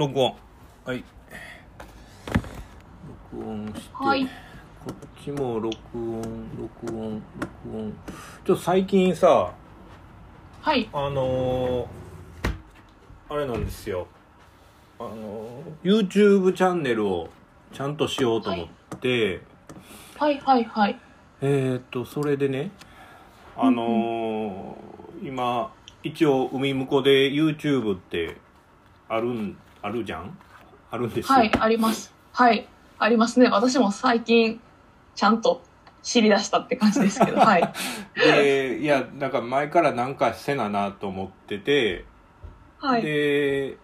録音。はい。録音して、はい。こっちも録音録音録音。ちょっと最近さはい。あのーあれなんですよ。あのー YouTube チャンネルをちゃんとしようと思って、はい。はい。はい。えーっとそれでねあのー今一応海向こうで YouTube ってあるんあるじゃん？あるんですよ、はい、あります。はい。ありますね。私も最近、ちゃんと知り出したって感じですけど、はい。でいやなんか前からなんかせななと思ってて、はい。で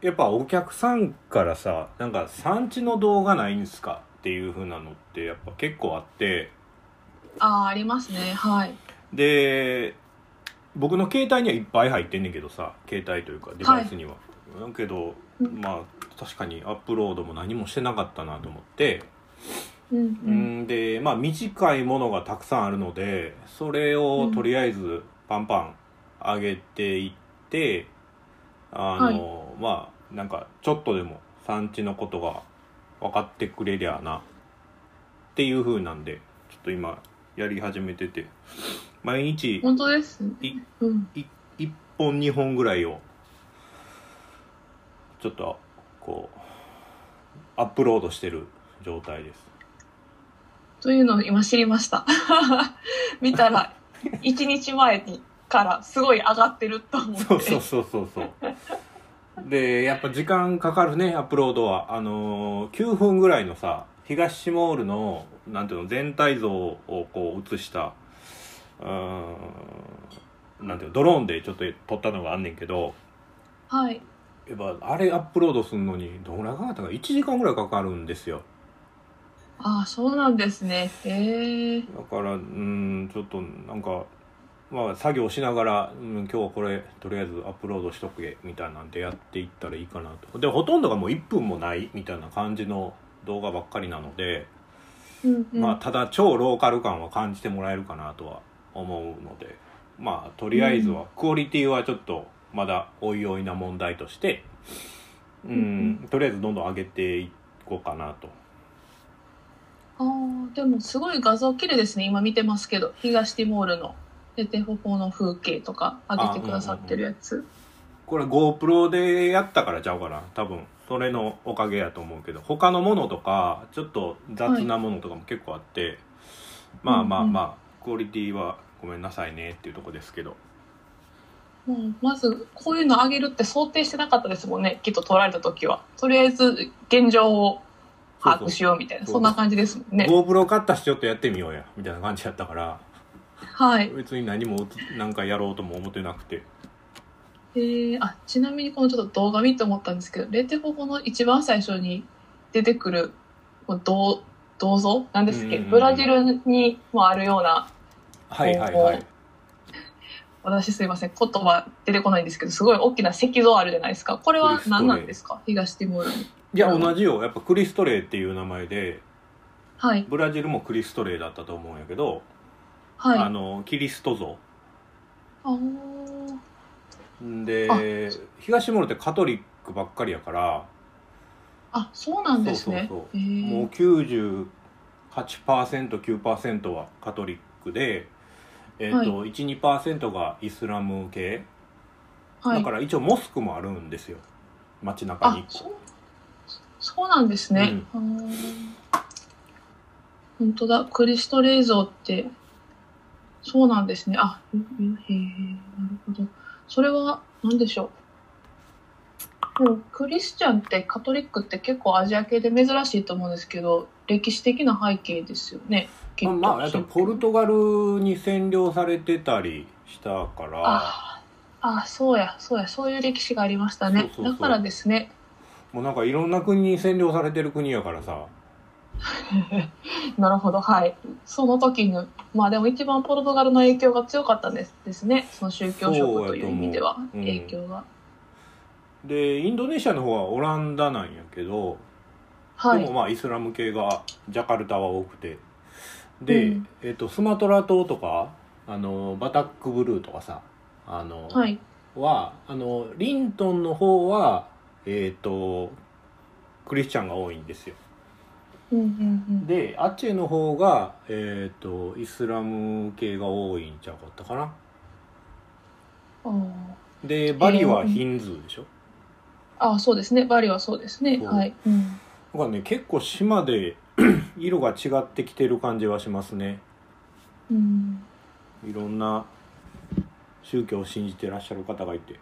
やっぱお客さんからさなんか産地の動画ないんすかっていう風なのってやっぱ結構あってああ、ありますね。はい。で僕の携帯にはいっぱい入ってんねんけどさ携帯というかデバイスには、だけどうんまあ確かにアップロードも何もしてなかったなと思って、うんう。うんん、でまあ短いものがたくさんあるのでそれをとりあえずパンパン上げていって、あの、まあなんかちょっとでも産地のことが分かってくれりゃなっていう風なんでちょっと今やり始めてて毎日本当ですね。いうん。い1本2本ぐらいをちょっとこうアップロードしてる状態ですというのを今知りました。見たら、1日前にからすごい上がってると思って。そうそうそうそうそうでやっぱ時間かかるねアップロードはあのー9分ぐらいのさ東シモールのなんていうの全体像をこう映したうーんなんていうのドローンでちょっと撮ったのがあんねんけどはい。やっぱあれアップロードするのにどのぐらいかかったか1時間ぐらいかかるんですよああ、そうなんですね。へえ。だからうんちょっとなんかまあ作業しながら、うん、今日はこれとりあえずアップロードしとけみたいなんでやっていったらいいかなとでほとんどがもう1分もないみたいな感じの動画ばっかりなので、うんうん。まあただ超ローカル感は感じてもらえるかなとは思うのでまあとりあえずは、クオリティはちょっとまだおいおいな問題としてうん、うんとりあえずどんどん上げていこうかなと。ああ、でもすごい画像綺麗ですね。今見てますけど、東ティモールのテテホホの風景とか上げてくださってるやつ。これ GoPro でやったからちゃうかな。多分それのおかげやと思うけど。他のものとかちょっと雑なものとかも結構あって、まあまあまあ、クオリティはごめんなさいねっていうとこですけどもうまず、こういうの上げるって想定してなかったですもんね。きっと撮られた時は。とりあえず、現状を把握しようみたいな、そんな感じですもんね。GoPro 買ったしちょっとやってみようやみたいな感じやったからはい。別に何もなんかやろうとも思ってなくてえー、あ、ちなみにこのちょっと動画見て思ったんですけど、レテホホの一番最初に出てくる、銅、銅像なんですっけ、うんうんうんブラジルにもあるような、はいはいはい私すいません、言葉出てこないんですけど、すごい大きな石像あるじゃないですか。これは何なんですか？東ティモールに。いや同じよやっぱクリストレイっていう名前ではい。ブラジルもクリストレイだったと思うんやけど、はい。あのキリスト像あーで東モールってカトリックばっかりやからあ、そうなんですね。そうそうそうもう 98%9% はカトリックで、えーと12%がイスラム系、はい。だから一応モスクもあるんですよ街中にあ、そう、そうなんですね。あー本当だ、クリスト霊像って、そうなんですね。あ、うんうんへえ、なるほど。それは、何でしょう。でもクリスチャンってカトリックって結構アジア系で珍しいと思うんですけど、歴史的な背景ですよね。きっとまあ、あとポルトガルに占領されてたりしたからああ、そうや、そうや、そういう歴史がありましたね。だからですね。もうなんかいろんな国に占領されてる国やからさ なるほど、はい。その時に、まあでも一番ポルトガルの影響が強かったんですですね。その宗教色という意味では、影響が。でインドネシアの方はオランダなんやけど、はいでも。まあイスラム系がジャカルタは多くてで、うんえっとスマトラ島とかあのバタックブルーとかさあの、はい。はあのリントンの方はえっ、とクリスチャンが多いんですようんうんうん。でアチェの方がえっ、とイスラム系が多いんちゃうかったかなあーでバリはヒンズーでしょあー、そうですね。バリはそうですね。そうはい。うん。だからね結構島で 色が違ってきてる感じはしますねうん。いろんな宗教を信じてらっしゃる方がいて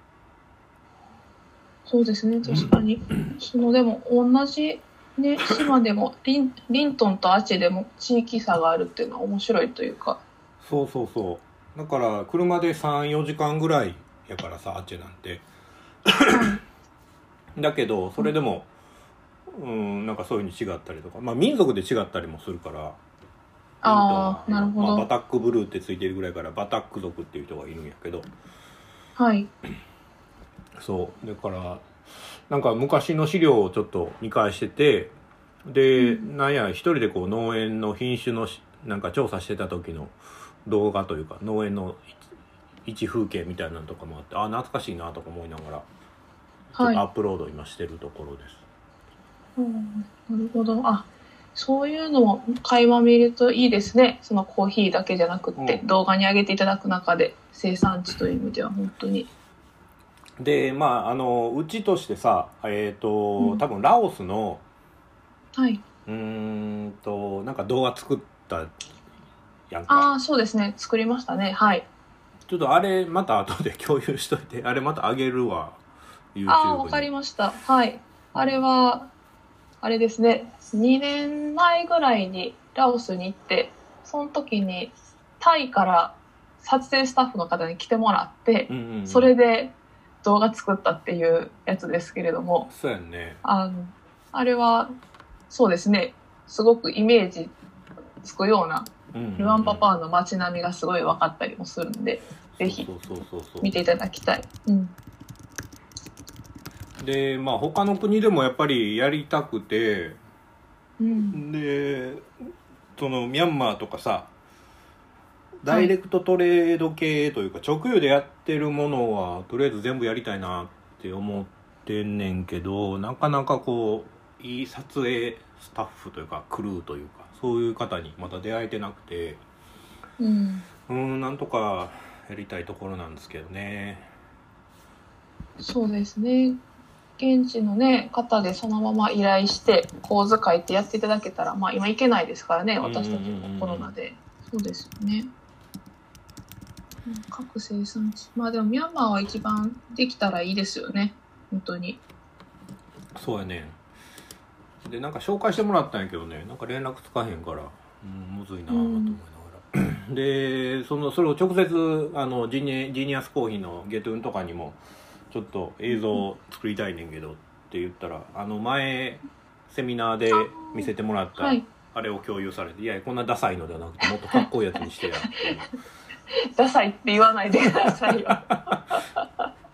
そうですね。確かに。その、でも、同じ、ね、島でも、リン、リントンとアチェでも地域差があるっていうのは面白いというか。そうそうそうだから車で34時間ぐらいやからさあっちなんて だけどそれでもうんなんかそういうふうに違ったりとか。まあ民族で違ったりもするから。あなるほど。まあ、バタックブルーってついてるぐらいからバタック族っていう人がいるんやけど。はい。そう。だからなんか昔の資料をちょっと見返しててで、なんや一人でこう農園の品種のしなんか調査してた時の動画というか農園の一一風景みたいなのとかもあってあ懐かしいなとか思いながらちょっはいとアップロード今してるところです、うんなるほど。あ、そういうのも垣間見るといいですね。そのコーヒーだけじゃなくって、うん動画に上げていただく中で生産地という意味では本当に。でまああのうちとしてさえっ、と、うん多分ラオスのはい。うーんとなんか動画作ったやんかああ、そうですね。作りましたね。はい。ちょっとあれまた後で共有しといてあれまたあげるわ YouTube にああ、わかりました。はい。あれは、あれですね。2年前ぐらいにラオスに行って、その時にタイから撮影スタッフの方に来てもらってう、んうんうんそれで動画作ったっていうやつですけれども、そうやんねあの、あれは、そうですね。すごくイメージつくような、ルワンパパーンの街並みがすごい分かったりもするんで、ぜひそうそうそうそう見ていただきたい。うん。でまあ他の国でもやっぱりやりたくてうん。でそのミャンマーとかさダイレクトトレード系というか直輸でやってるものはとりあえず全部やりたいなって思ってんねんけどなかなかこういい撮影スタッフというかクルーというかそういう方にまだ出会えてなくてうん。うんなんとかやりたいところなんですけどねそうですね。現地のね、方でそのまま依頼して、構図書いてやっていただけたら、まあ今行けないですからね、私たちもコロナで。そうですよね。うん各生産地。まあでもミャンマーは一番できたらいいですよね。本当に。そうやねでなんか紹介してもらったんやけどねなんか連絡つかへんから、うん、むずいなと思いながら、でそのそれを直接あのジニジニアスコーヒーのゲトゥンとかにもちょっと映像を作りたいねんけどって言ったらあの前セミナーで見せてもらったはい。あれを共有されて「いやこんなダサいのではなくてもっとかっこいいやつにしてや」って ダサいって言わないでくださいよ。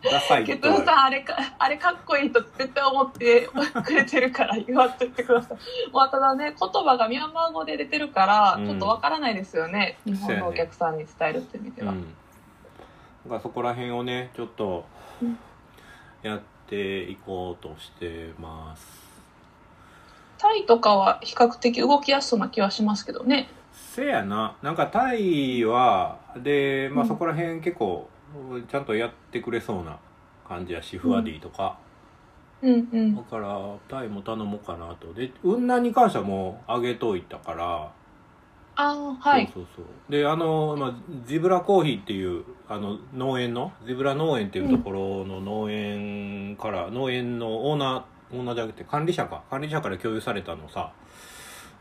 ダサいケとトさん、あれか、あれかっこいいと絶対思ってくれてるから言わんといてください。まあ、ただね、言葉がミャンマー語で出てるから、うんちょっとわからないですよね。日本のお客さんに伝えるって意味では。うん、そこら辺をねちょっとうんやっていこうとしてます。タイとかは比較的動きやすそうな気はしますけどね。せやな。なんかタイはで、まあ、うん。そこら辺結構ちゃんとやってくれそうな感じやしフワディとか、うんうん。だ。からタイも頼もうかなと。で雲南に関してはもうあげといたからああ、はい。そうそうそう。であの、まあ、ジブラコーヒーっていうあの農園のジブラ農園っていうところの農園から、農園のオーナーオーナーじゃなくて管理者か。管理者から共有されたのさ、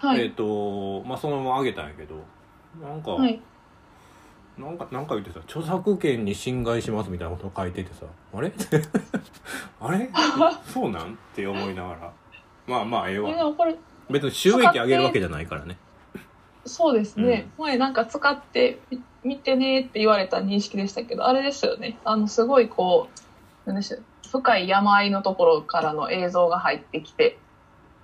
えっ、はい。とまあそのままあげたんやけど。なんか、はい。なんかなんか言ってさ著作権に侵害しますみたいなこと書いててさ。あれ？あれ？そうなん？って思いながら。まあまあええわ。別に収益上げるわけじゃないからねそうですね。前なんか使ってみ見てねって言われた認識でしたけど、あれですよね。あの、すごいこう、なんでしょう。深い山あいのところからの映像が入ってきて、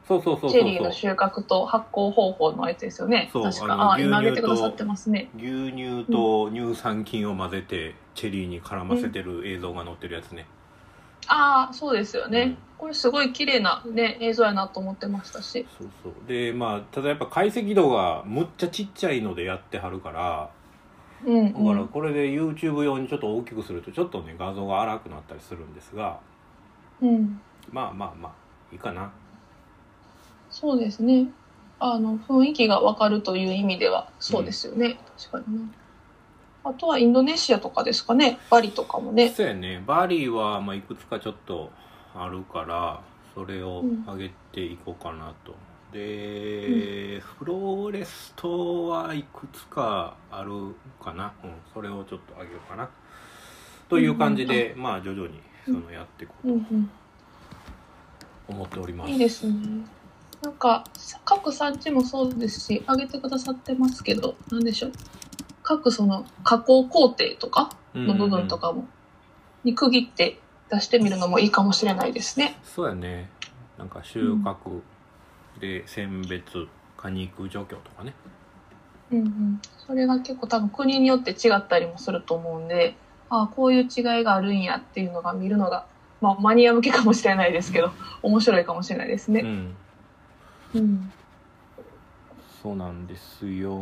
そうそうそうそうチェリーの収穫と発酵方法のやつですよね。確か。あのあ今げてくださってますね。牛乳と乳酸菌を混ぜてチェリーに絡ませてる映像が載ってるやつね、ああ、そうですよね。うんこれすごい綺麗なね、映像やなと思ってましたし。そうそうでまあただやっぱ解析度がむっちゃちっちゃいのでやってはるからうん、だうん。からこれで YouTube 用にちょっと大きくするとちょっとね画像が荒くなったりするんですがうん。まあまあまあいいかなそうですね。あの、雰囲気がわかるという意味では、そうですよね。確かにな。あとはインドネシアとかですかね。バリとかもね。そうやねバリはまあいくつかちょっとあるからそれを上げていこうかなと、で、フローレストはいくつかあるかな、うん、それをちょっと上げようかなという感じで、まあ徐々にそのやっていこうとうんうん。思っております、いいですね。なんか、各産地もそうですし、挙げてくださってますけど、なんでしょう。各その加工工程とかの部分とかも、に区切って出してみるのもいいかもしれないですね。そうやねなんか収穫で選別果肉除去とかねうんうん。それが結構多分国によって違ったりもすると思うんで、ああ、こういう違いがあるんやっていうのが見るのが、まあマニア向けかもしれないですけど、面白いかもしれないですね。うんうん。そうなんですよ。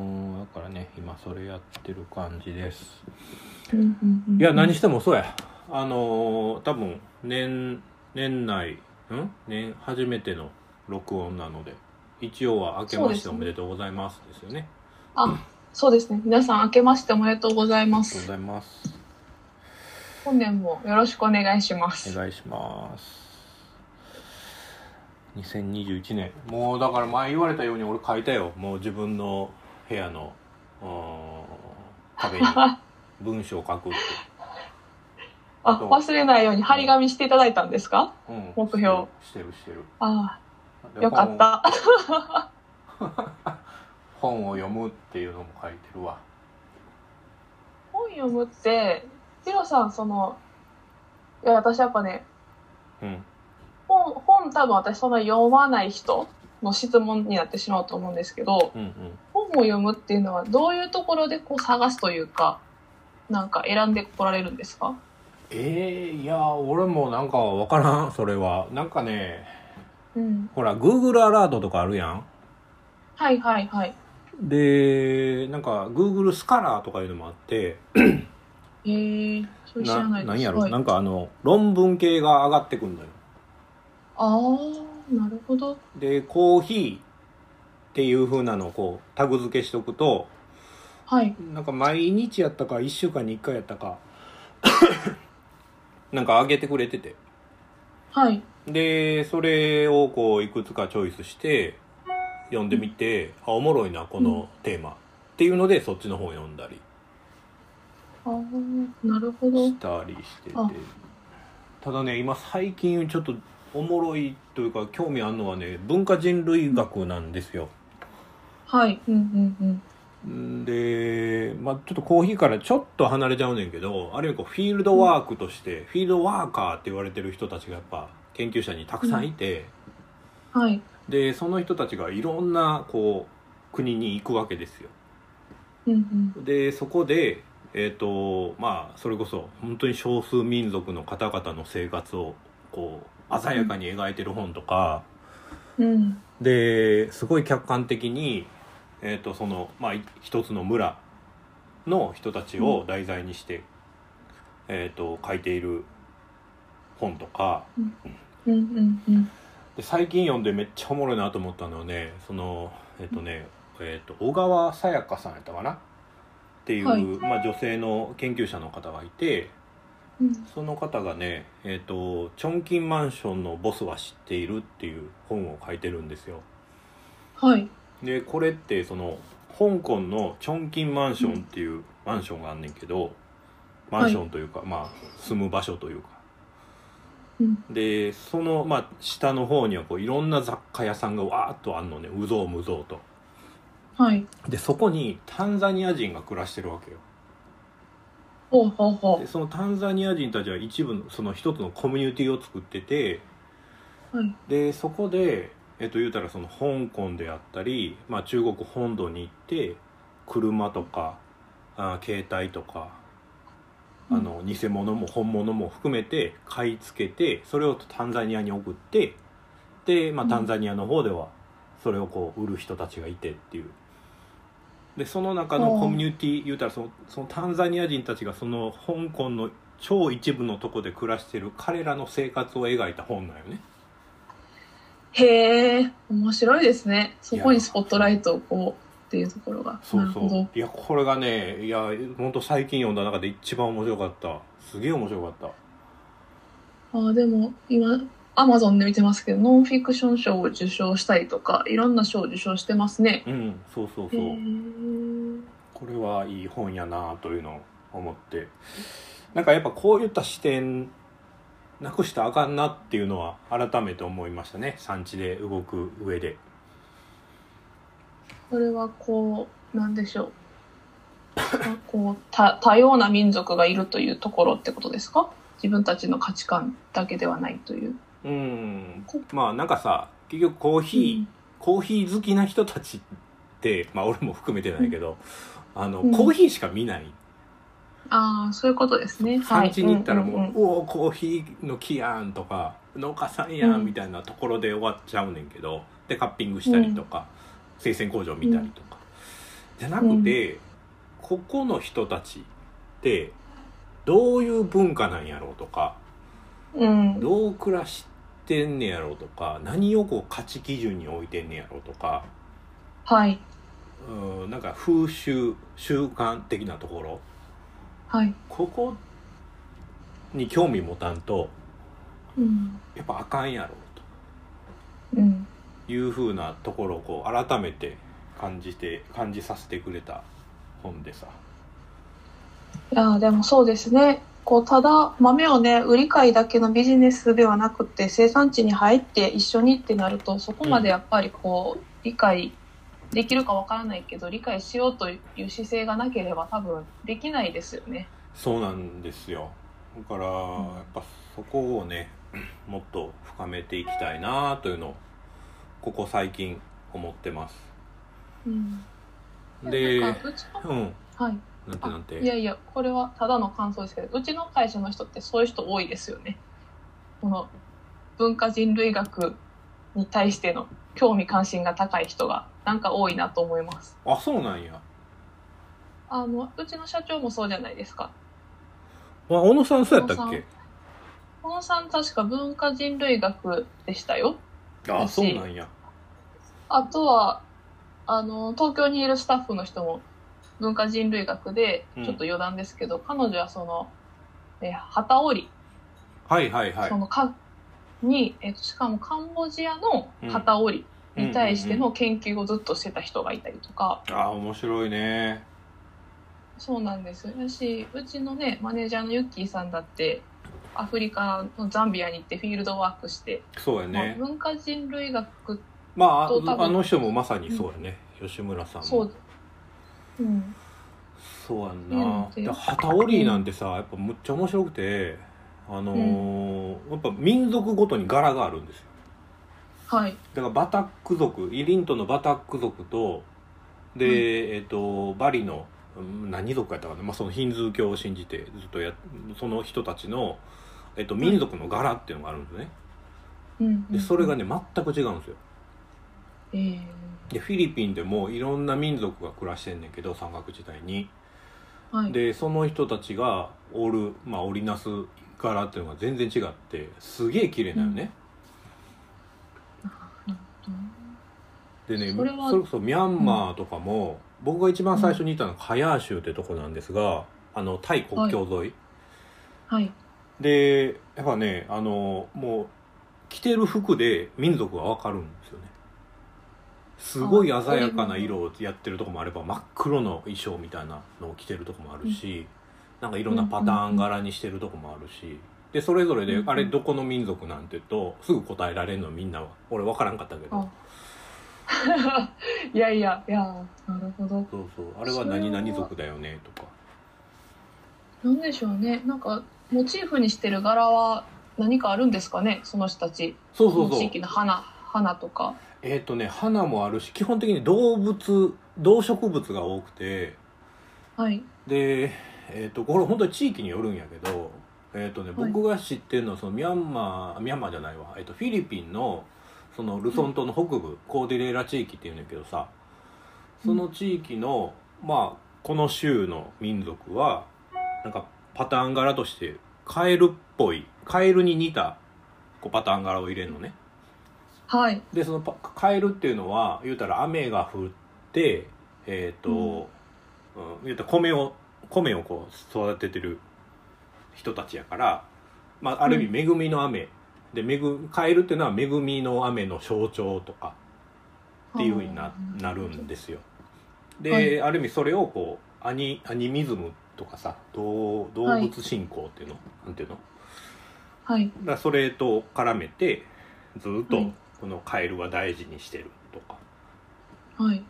だからね今それやってる感じです。いや何してもそうや。あのー多分年年内ん？年初めての録音なので一応は明けましておめでとうございますですよね。あ、そうですね。皆さん明けましておめでとうございまありがとうごす。ざいます。本年もよろしくお願いします。お願いします2021年。もうだから前言われたように俺書いたよ。もう自分の部屋の壁に。文章を書くって、あ、忘れないように張り紙していただいたんですか？うん、目標。してるしてる。あであ、よかった。本を読むっていうのも書いてるわ。本読むって、ヒロさん、その、いや、私やっぱね、うん本、本多分私そんな読まない人の質問になってしまうと思うんですけど、うんうん。本を読むっていうのはどういうところでこう探すというか、なんか選んでこられるんですか？えー、いや俺もなんかわからんそれは。なんかねうん。ほら Google アラートとかあるやん。はいはいはい。でなんか Google スカラーとかいうのもあってへえ、それ知らないです。何やろ、はい。なんかあの論文系が上がってくんのよああ、なるほど。でコーヒーっていう風なのをこうタグ付けしとくとはい。なんか毎日やったか1週間に1回やったか なんか上げてくれててはい。でそれをこういくつかチョイスして読んでみて、あおもろいなこのテーマ、っていうのでそっちの本読んだりああ、なるほど。したりしててあただね今最近ちょっとおもろいというか興味あるのはね文化人類学なんですよはい。うんうんうん。んで、まあ、ちょっとコーヒーからちょっと離れちゃうねんけどあるいはこうフィールドワークとして、フィールドワーカーって言われてる人たちがやっぱ研究者にたくさんいて、はい。でその人たちがいろんなこう国に行くわけですようんうん。でそこでえっ、とまあそれこそ本当に少数民族の方々の生活をこう鮮やかに描いてる本とか、うん。ですごい客観的に、えーとそのまあ、い一つの村の人たちを題材にして、えー、と書いている本とか。うん。うんうん。で最近読んでめっちゃおもろいなと思ったのはねそのえっ、とね、えー、と小川さやかさんやったかな？っていう、はい。まあ、女性の研究者の方がいてうんその方がね「えー、とチョンキンマンションのボスは知っている」っていう本を書いてるんですよ。はい。でこれってその香港のチョンキンマンションっていうマンションがあんねんけどマンションというか、まあ住む場所というかうん。でその、まあ、下の方にはこういろんな雑貨屋さんがわーっとあんのねうぞうむぞうとはい。でそこにタンザニア人が暮らしてるわけよほうほうほでそのタンザニア人たちは一部のその一つのコミュニティを作っててう。はい。でそこで、えっと、言うたらその香港であったり、まあ、中国本土に行って車とかあ携帯とかあの偽物も本物も含めて買い付けてそれをタンザニアに送ってで、まあ、うんタンザニアの方ではそれをこう売る人たちがいてっていうでその中のコミュニティ言うたらそのそのタンザニア人たちがその香港の超一部のとこで暮らしてる彼らの生活を描いた本なんよねへえ、面白いですね。そこにスポットライトをこうっていうところが。そうそなるほど。ういやこれがねいや本当最近読んだ中で一番面白かったすげえ面白かったあでも今、アマゾンで見てますけど、ノンフィクション賞を受賞したりとか、いろんな賞を受賞してますね。うんそうそうへそうーこれはいい本やなというのを思ってなんかやっぱこういった視点なくしたらあかんなっていうのは改めて思いましたね産地で動く上でこれはこう、なんでしょう。あこう多多様な民族がいるというところってことですか？自分たちの価値観だけではないという。うん。まあなんかさ結局コーヒー、コーヒー好きな人たちってまあ俺も含めてないけど、あのうんコーヒーしか見ない。ああ、そういうことですね。産地に行ったらもう「はいんんん。おおコーヒーの木やん」とか「農家さんやん」うんみたいなところで終わっちゃうねんけどでカッピングしたりとか、生鮮工場見たりとか、じゃなくて、ここの人たちってどういう文化なんやろうとかうん。どう暮らしてんねやろうとか何をこう価値基準に置いてんねやろうとかはい。うんなんか風習習慣的なところはい。ここに興味持たんとうん。やっぱあかんやろううん。というふうなところをこう改めて感じて感じさせてくれた本でさいやーでもそうですね。こう、ただ豆をね、売り買いだけのビジネスではなくて、生産地に入って一緒にってなると、そこまでやっぱりこう、理解できるかわからないけど、理解しようという姿勢がなければ多分できないですよね。そうなんですよだからやっぱそこをね もっと深めていきたいなというのをここ最近思ってますうん。でうんはい。なんてなんていやいや、これはただの感想ですけど、うちの会社の人ってそういう人多いですよね。この文化人類学に対しての興味関心が高い人がなんか多いなと思います。あそうなんやあの、うちの社長もそうじゃないですか。あ小野さんそうやったっけ？小野さん確か文化人類学でしたよ。あそうなんやあとは、あの、東京にいるスタッフの人も文化人類学で、うん。ちょっと余談ですけど、彼女はその、え、旗織り。はいはいはい。そのかに、えっと、しかもカンボジアの旗織りに対しての研究をずっとしてた人がいたりとか、あ面白いね。そうなんです。だしうちのねマネージャーのユッキーさんだってアフリカのザンビアに行ってフィールドワークして、そうやね。まあ、文化人類学まあああの人もまさにそうやね、吉村さんも。そう、うん、そうやんな。でで旗織りなんてさやっぱむっちゃ面白くてあのーやっぱ民族ごとに柄があるんですよ。はい。だからバタック族イリントのバタック族とで、えっ、とバリのうん何族やったかな、まあ、そのヒンズー教を信じてずっとやその人たちの、えっと民族の柄っていうのがあるんですね。うん。でそれがね全く違うんですよ。えーでフィリピンでもいろんな民族が暮らしてんねんけど山岳時代に。はい。でその人たちが織る、まあ、織りなす柄っていうのが全然違ってすげえ綺麗なよね、でねそれはそれこそミャンマーとかも、僕が一番最初にいたのはカヤー州ってとこなんですがあのタイ国境沿い、はい。でやっぱねあのもう着てる服で民族が分かるんですよねすごい鮮やかな色をやってるとこもあれば真っ黒の衣装みたいなのを着てるとこもあるし、なんかいろんなパターン柄にしてるとこもあるしでそれぞれでうんあれどこの民族なんて言うとすぐ答えられるのみんなは俺分からんかったけど。あ。いやいやいやなるほど。そうそう。あれは何々族だよねとか。なんでしょうね。なんかモチーフにしてる柄は何かあるんですかねその人たち。そうそうそう。地域の花花とかえっ、とね花もあるし基本的に動物動植物が多くてはい。でえっ、とこれ本当に地域によるんやけどえっ、とねはい。僕が知ってるのはそのミャンマーミャンマーじゃないわ、えっとフィリピンのそのルソン島の北部、コーディレーラ地域っていうんだけどさその地域の、まあこの州の民族はなんかパターン柄としてカエルっぽいカエルに似たこうパターン柄を入れるのねはい。でそのパカエルっていうのは言うたら雨が降ってえっ、と、うん。言うたら米を米をこう育ててる人たちやから、まあ、ある意味恵みの雨、で恵カエルっていうのは恵みの雨の象徴とかっていうふうにななるんですよ。で、はい。ある意味それをこうアニアニミズムとかさ動動物信仰っていうの、なんていうの？はい。だそれと絡めてずっとはいこのカエルは大事にしてるとか。はい。っ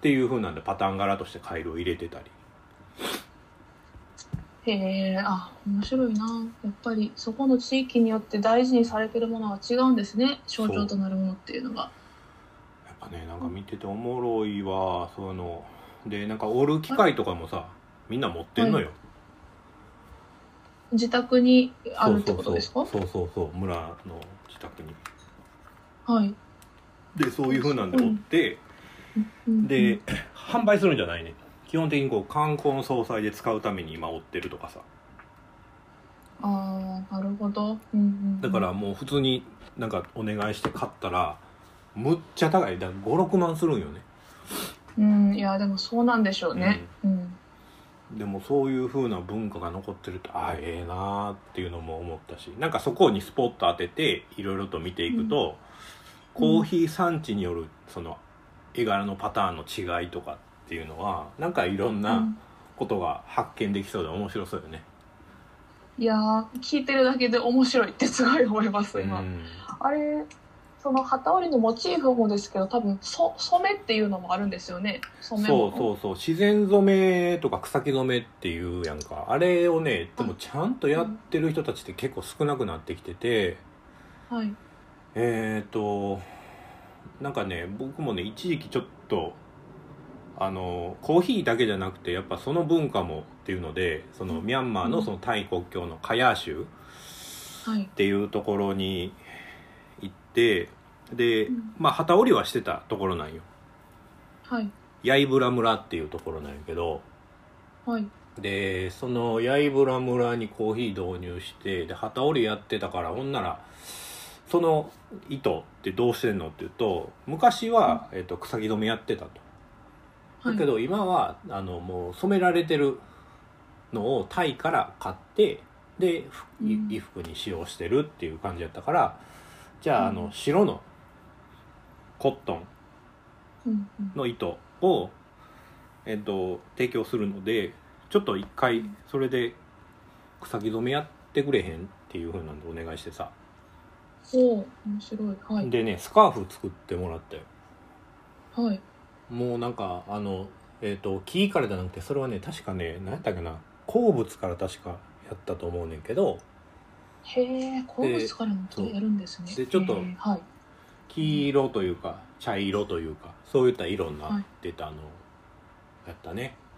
ていう風なんでパターン柄としてカエルを入れてたり。へえ、あ、面白いな。やっぱりそこの地域によって大事にされてるものは違うんですね。象徴となるものっていうのが。やっぱねなんか見てておもろいわ。そのでなんか折る機械とかもさみんな持ってんのよ、自宅にあるってことですか？そうそうそう。村の自宅にはい。でそういう風なんで折って、うん。で、販売するんじゃないね。基本的にこう観光の総裁で使うために今折ってるとかさ。ああ、なるほど。うんうんうん。だからもう普通になんかお願いして買ったらむっちゃ高い。だから56万するんよね。うん、いや、でもそうなんでしょうね。うん。でもそういう風な文化が残ってるとああええなーっていうのも思ったしなんかそこにスポット当てていろいろと見ていくと、コーヒー産地によるその絵柄のパターンの違いとかっていうのはなんかいろんうなんことが発見できそうで面白そうよね。いやー、聞いてるだけで面白いってすごい思います、今。うんあれ、その旗織りのモチーフもですけど、多分そ染めっていうのもあるんですよね。染めそう物そうそう自然染めとか草木染めっていうやんかあれをねでもちゃんとやってる人たちって結構少なくなってきててはい。えっ、となんかね僕もね一時期ちょっとあのコーヒーだけじゃなくてやっぱその文化もっていうのでそのミャンマーのそのタイ国境のカヤー州はいっ。ていうところに行ってでうんまあ旗織りはしてたところなんよはい。ヤイブラ村っていうところなんやけどはい。でそのヤイブラ村にコーヒー導入してで旗織りやってたからほんならその糸ってどうしてんのっていうと昔は、えっと草木染めやってたと。はい。だけど今はあのもう染められてるのをタイから買ってで衣服に使用してるっていう感じやったからじゃああのうん白のコットンの糸を、えっと、提供するのでちょっと一回それで草木染めやってくれへんっていうふうなんでお願いしてさおー面白い。はい。でねスカーフ作ってもらったよはい。もうなんかあのえっ、と木からじゃなくてそれはね確かね何やったっけな鉱物から確かやったと思うねんけどへえ、鉱物からもやるんですね。でちょっと。黄色というか茶色というかそういった色になはいってたのやったね、へー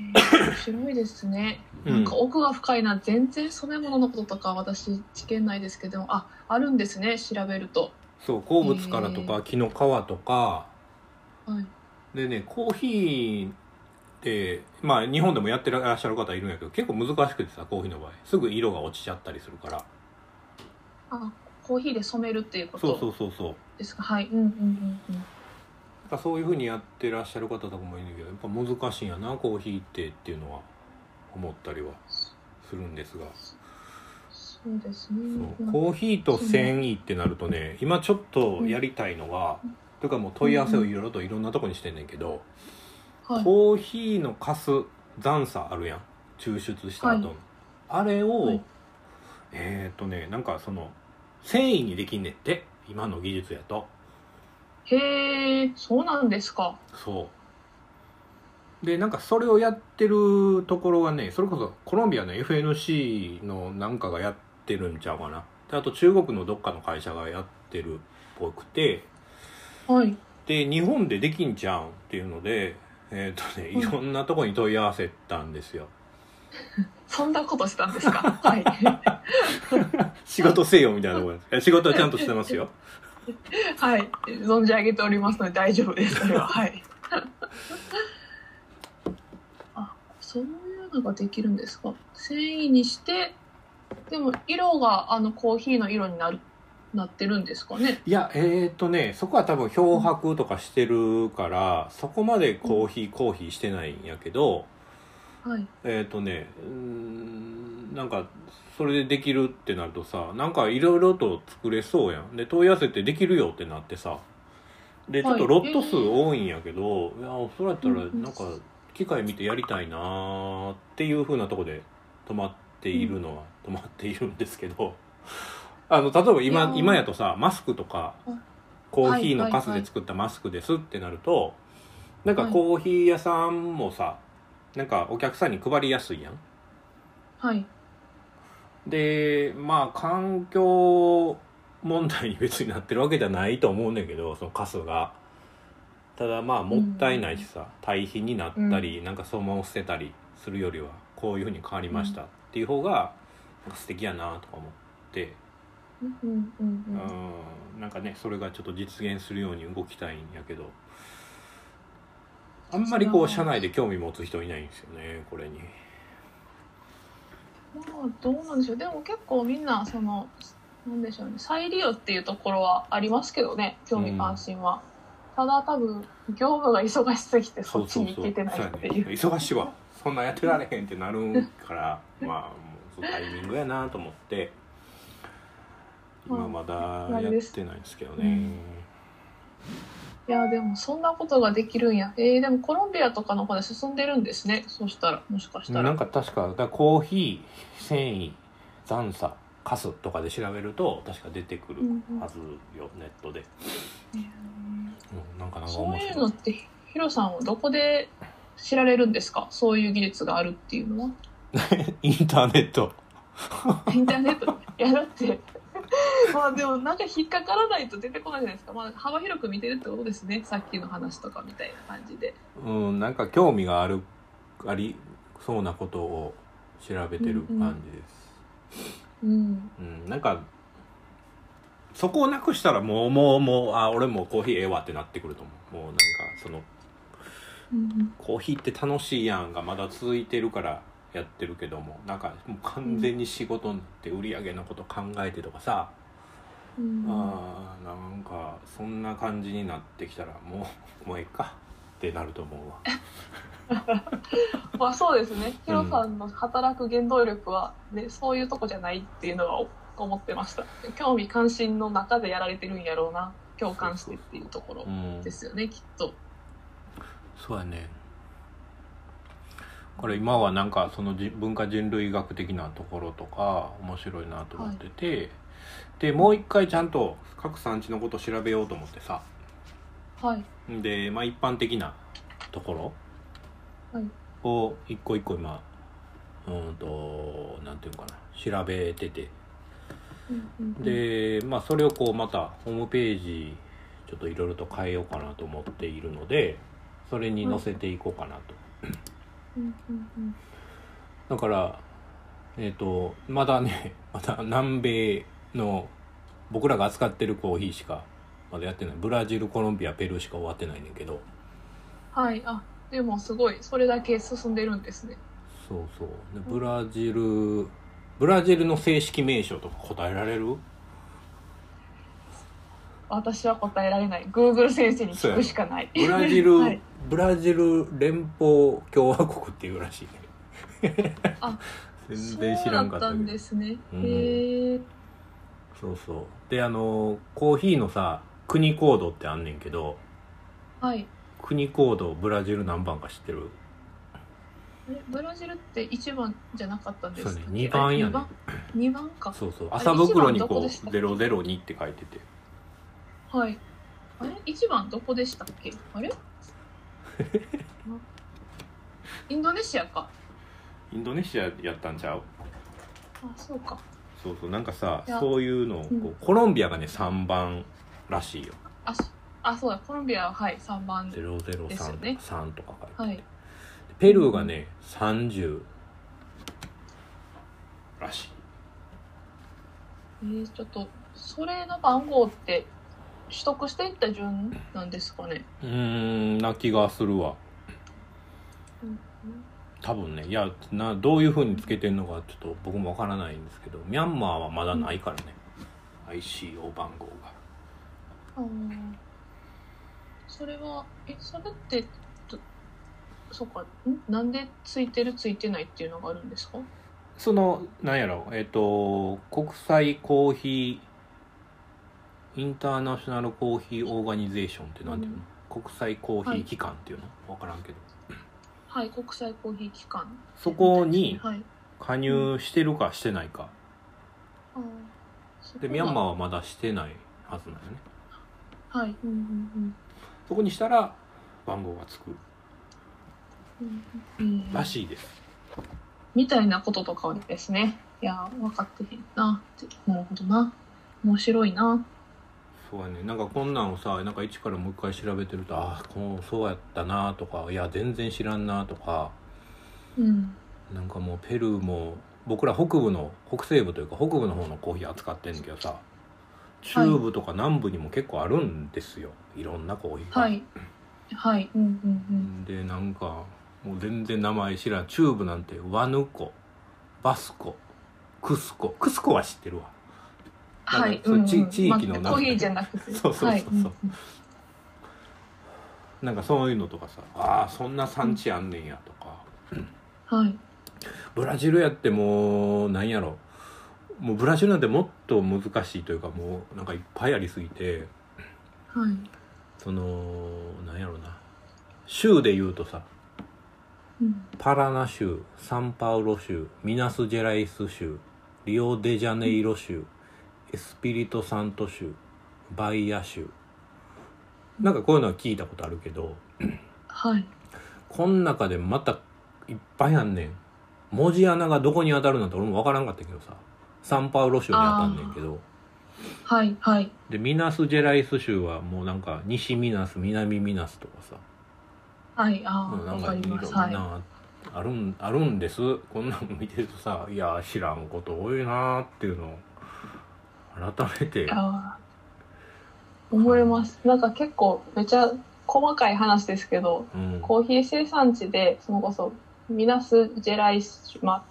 面白いですね。うんなんか奥が深いな。全然染め物のこととか私知見ないですけど、あ、あるんですね。調べると。そう鉱物からとか木の皮とかはい。でねコーヒーってまあ日本でもやってらっしゃる方いるんやけど結構難しくてさコーヒーの場合すぐ色が落ちちゃったりするからあ、コーヒーで染めるっていうことそうそうそうそうですか？はい。うんうんうんうん。だからそういうふうにやってらっしゃる方とかもいるけどやっぱ難しいんやなコーヒーってっていうのは思ったりはするんですが、そうですね。コーヒーと繊維ってなるとね今ちょっとやりたいのが、うん。というかもう問い合わせをいろいろといろんなとこにしてんねんけど、はい。コーヒーのカス残差あるやん。抽出した後の、はい。あれを、はい。えっ、とねなんかその繊維にできんねんって。今の技術やとへえ、そうなんですか。そう。でなんかそれをやってるところがねそれこそコロンビアの FNC のなんかがやってるんちゃうかな。であと中国のどっかの会社がやってるっぽくて。はい。で日本でできんじゃんっていうのでえっ、とねいろんなとこに問い合わせたんですよ。そんなことしたんですか？はい。仕事せよみたいなところです。仕事はちゃんとしてますよ はい。存じ上げておりますので大丈夫です。それは。はい。あ、そういうのができるんですか？繊維にして、でも色があのコーヒーの色になる、なってるんですかね？いやえっ、とねそこは多分漂白とかしてるからそこまでコーヒーコーヒーしてないんやけどはい。えっ、とねうーんなんかそれでできるってなるとさなんかいろいろと作れそうやん。で問い合わせてできるよってなってさ。でちょっとロット数多いんやけど、い、やそれやったらうんなんか機械見てやりたいなーっていうふうなとこで止まっているのは止まっているんですけど。あの例えばい今今やとさマスクとかあコーヒーのカスで作ったマスクですってなるとなんかコーヒー屋さんもさなんかお客さんに配りやすいやん。はい。でまあ環境問題に別になってるわけじゃないと思うねんだけどそのカスがただまあもったいないしさ、堆肥になったり、なんかそのまま捨てたりするよりはこういうふうに変わりましたっていう方がなんか素敵やなとか思って。うんうんうんうん。うん。なんかねそれがちょっと実現するように動きたいんやけど。あんまりこう社内で興味持つ人いないんですよねこれに。まあどうなんでしょう。でも結構みんなそのなんでしょうね。再利用っていうところはありますけどね。興味関心は、ただ多分業務が忙しすぎてそっちに行けてないっていう。ね。忙しいわ。そんなんやってられへんってなるから。まあもうタイミングやなと思って。今まだやってないんですけどね、いやでもそんなことができるんや。えー、でもコロンビアとかの方で進んでるんですね。そしたらもしかしたら。なんか確かだコーヒー繊維残砂カスとかで調べると確か出てくるはずよ、ネットで、うん、なんかなんかそういうのってヒロさんはどこで知られるんですか？そういう技術があるっていうのは。インターネット。インターネット？いやだって まあでもなんか引っかからないと出てこないじゃないですか、まあ、幅広く見てるってことですね。さっきの話とかみたいな感じで。うんなんか興味があるありそうなことを調べてる感じです、うんうん、なんかそこをなくしたらもうもうもうあ俺もうコーヒーええわってなってくると思う。もうなんかそのうん。コーヒーって楽しいやんがまだ続いてるからやってるけどもなんかもう完全に仕事になって売り上げのこと考えてとかさ、うん。あーなんかそんな感じになってきたらもう もうええかってなると思うわ。まあそうですね。ヒロさんの働く原動力は、ね、そういうとこじゃないっていうのは思ってました。興味関心の中でやられてるんやろうな共感してっていうところうんですよねきっと。そうやねこれ今はなんかそのじ文化人類学的なところとか面白いなと思ってて、でもう一回ちゃんと各産地のことを調べようと思ってさ。はい。で、まあ、一般的なところ。はい。を一個一個今うんとなんていうのかな調べてて。でまあそれをこうまたホームページちょっといろいろと変えようかなと思っているのでそれに載せていこうかなと。だからえっ、とまだね まだ南米の僕らが扱ってるコーヒーしかまだやってない。ブラジルコロンビアペルーしか終わってないねんけど。はい。あでもすごい。それだけ進んでるんですね。そうそう。でブラジルブラジルの正式名称とか答えられる？私は答えられない。Google 先生に聞くしかない。ブラジル、はい。ブラジル連邦共和国っていうらしいね。あ 全然知らんかったそうだったんですね、うん。へえそうそう。であのコーヒーのさ国コードってあんねんけどはい。国コードブラジル何番か知ってる？ブラジルって1番じゃなかったんですか？そうね二番やね。2番？二番か。そうそう。あれ麻袋にこうこでした002って書いててはい。あれ？1番どこでしたっけ？あれ？あ インドネシアか。インドネシアやったんちゃう？あそうか。そうそうなんかさいや。そういうのをこう、うん。コロンビアがね3番らしいよ。あそあ、そうだ、コロンビアは、はい、3番。003ですよね。3とか書いて、はい。ペルーがね30らしい。えー、ちょっと、それの番号って、取得していった順なんですかね。うーんな気がするわ。うん多分ねいやなどういうふうにつけてんのかちょっと僕もわからないんですけどミャンマーはまだないからね、ICO 番号が。あー。それは、え、それって、どそうか、んなんでついてるついてないっていうのがあるんですか？そのなんやろ。えっ、と国際コーヒーインターナショナルコーヒーオーガニゼーションってなんていうの、国際コーヒー機関っていうの、わからんけどはい、国際コーヒー機関。そこにはい。加入してるかしてないかあーそこでがミャンマーはまだしてないはずなんよねはい。うんうんそこにしたら番号がつくうんうん。うんらしいですみたいなこととかですね。いや、分かってへんなって。なるほどな。面白いな。そうやねなんかこんなんをさなんか一からもう一回調べてるとああそうやったなとかいや全然知らんなとかうん。なんかもうペルーも僕ら北部の北西部というか北部の方のコーヒー扱ってんだけどさ中部とか南部にも結構あるんですよ、い、ろんなコーヒーが、はい。はい。うんうんでなんかもう全然名前知らん中部なんてワヌコバスコクスコクスコは知ってるわうん。はい。そううんうん地地域のなくて。そうそうそうそうはいうんうんなんかそういうのとかさああそんな産地あんねんやとかはい。ブラジルやってもうなんやろもうブラジルなんてもっと難しいというかもうなんかいっぱいありすぎてはい。そのなんやろな州で言うとさうん。パラナ州サンパウロ州ミナスジェライス州リオデジャネイロ州エスピリトサント州バイア州なんかこういうのは聞いたことあるけどはい。こん中でまたいっぱいあんねん文字穴がどこに当たるなんて俺も分からんかったけどさサンパウロ州に当たんねんけどはい。はい。でミナスジェライス州はもうなんか西ミナス南ミナスとかさはい。ああ、なんかいろす。はい。なあるんあるんですこんなの見てるとさいや知らんこと多いなーっていうのを改めて思います。なんか結構めちゃ細かい話ですけど、うんコーヒー生産地で、そのこそ、ミナスジェライス、まあ、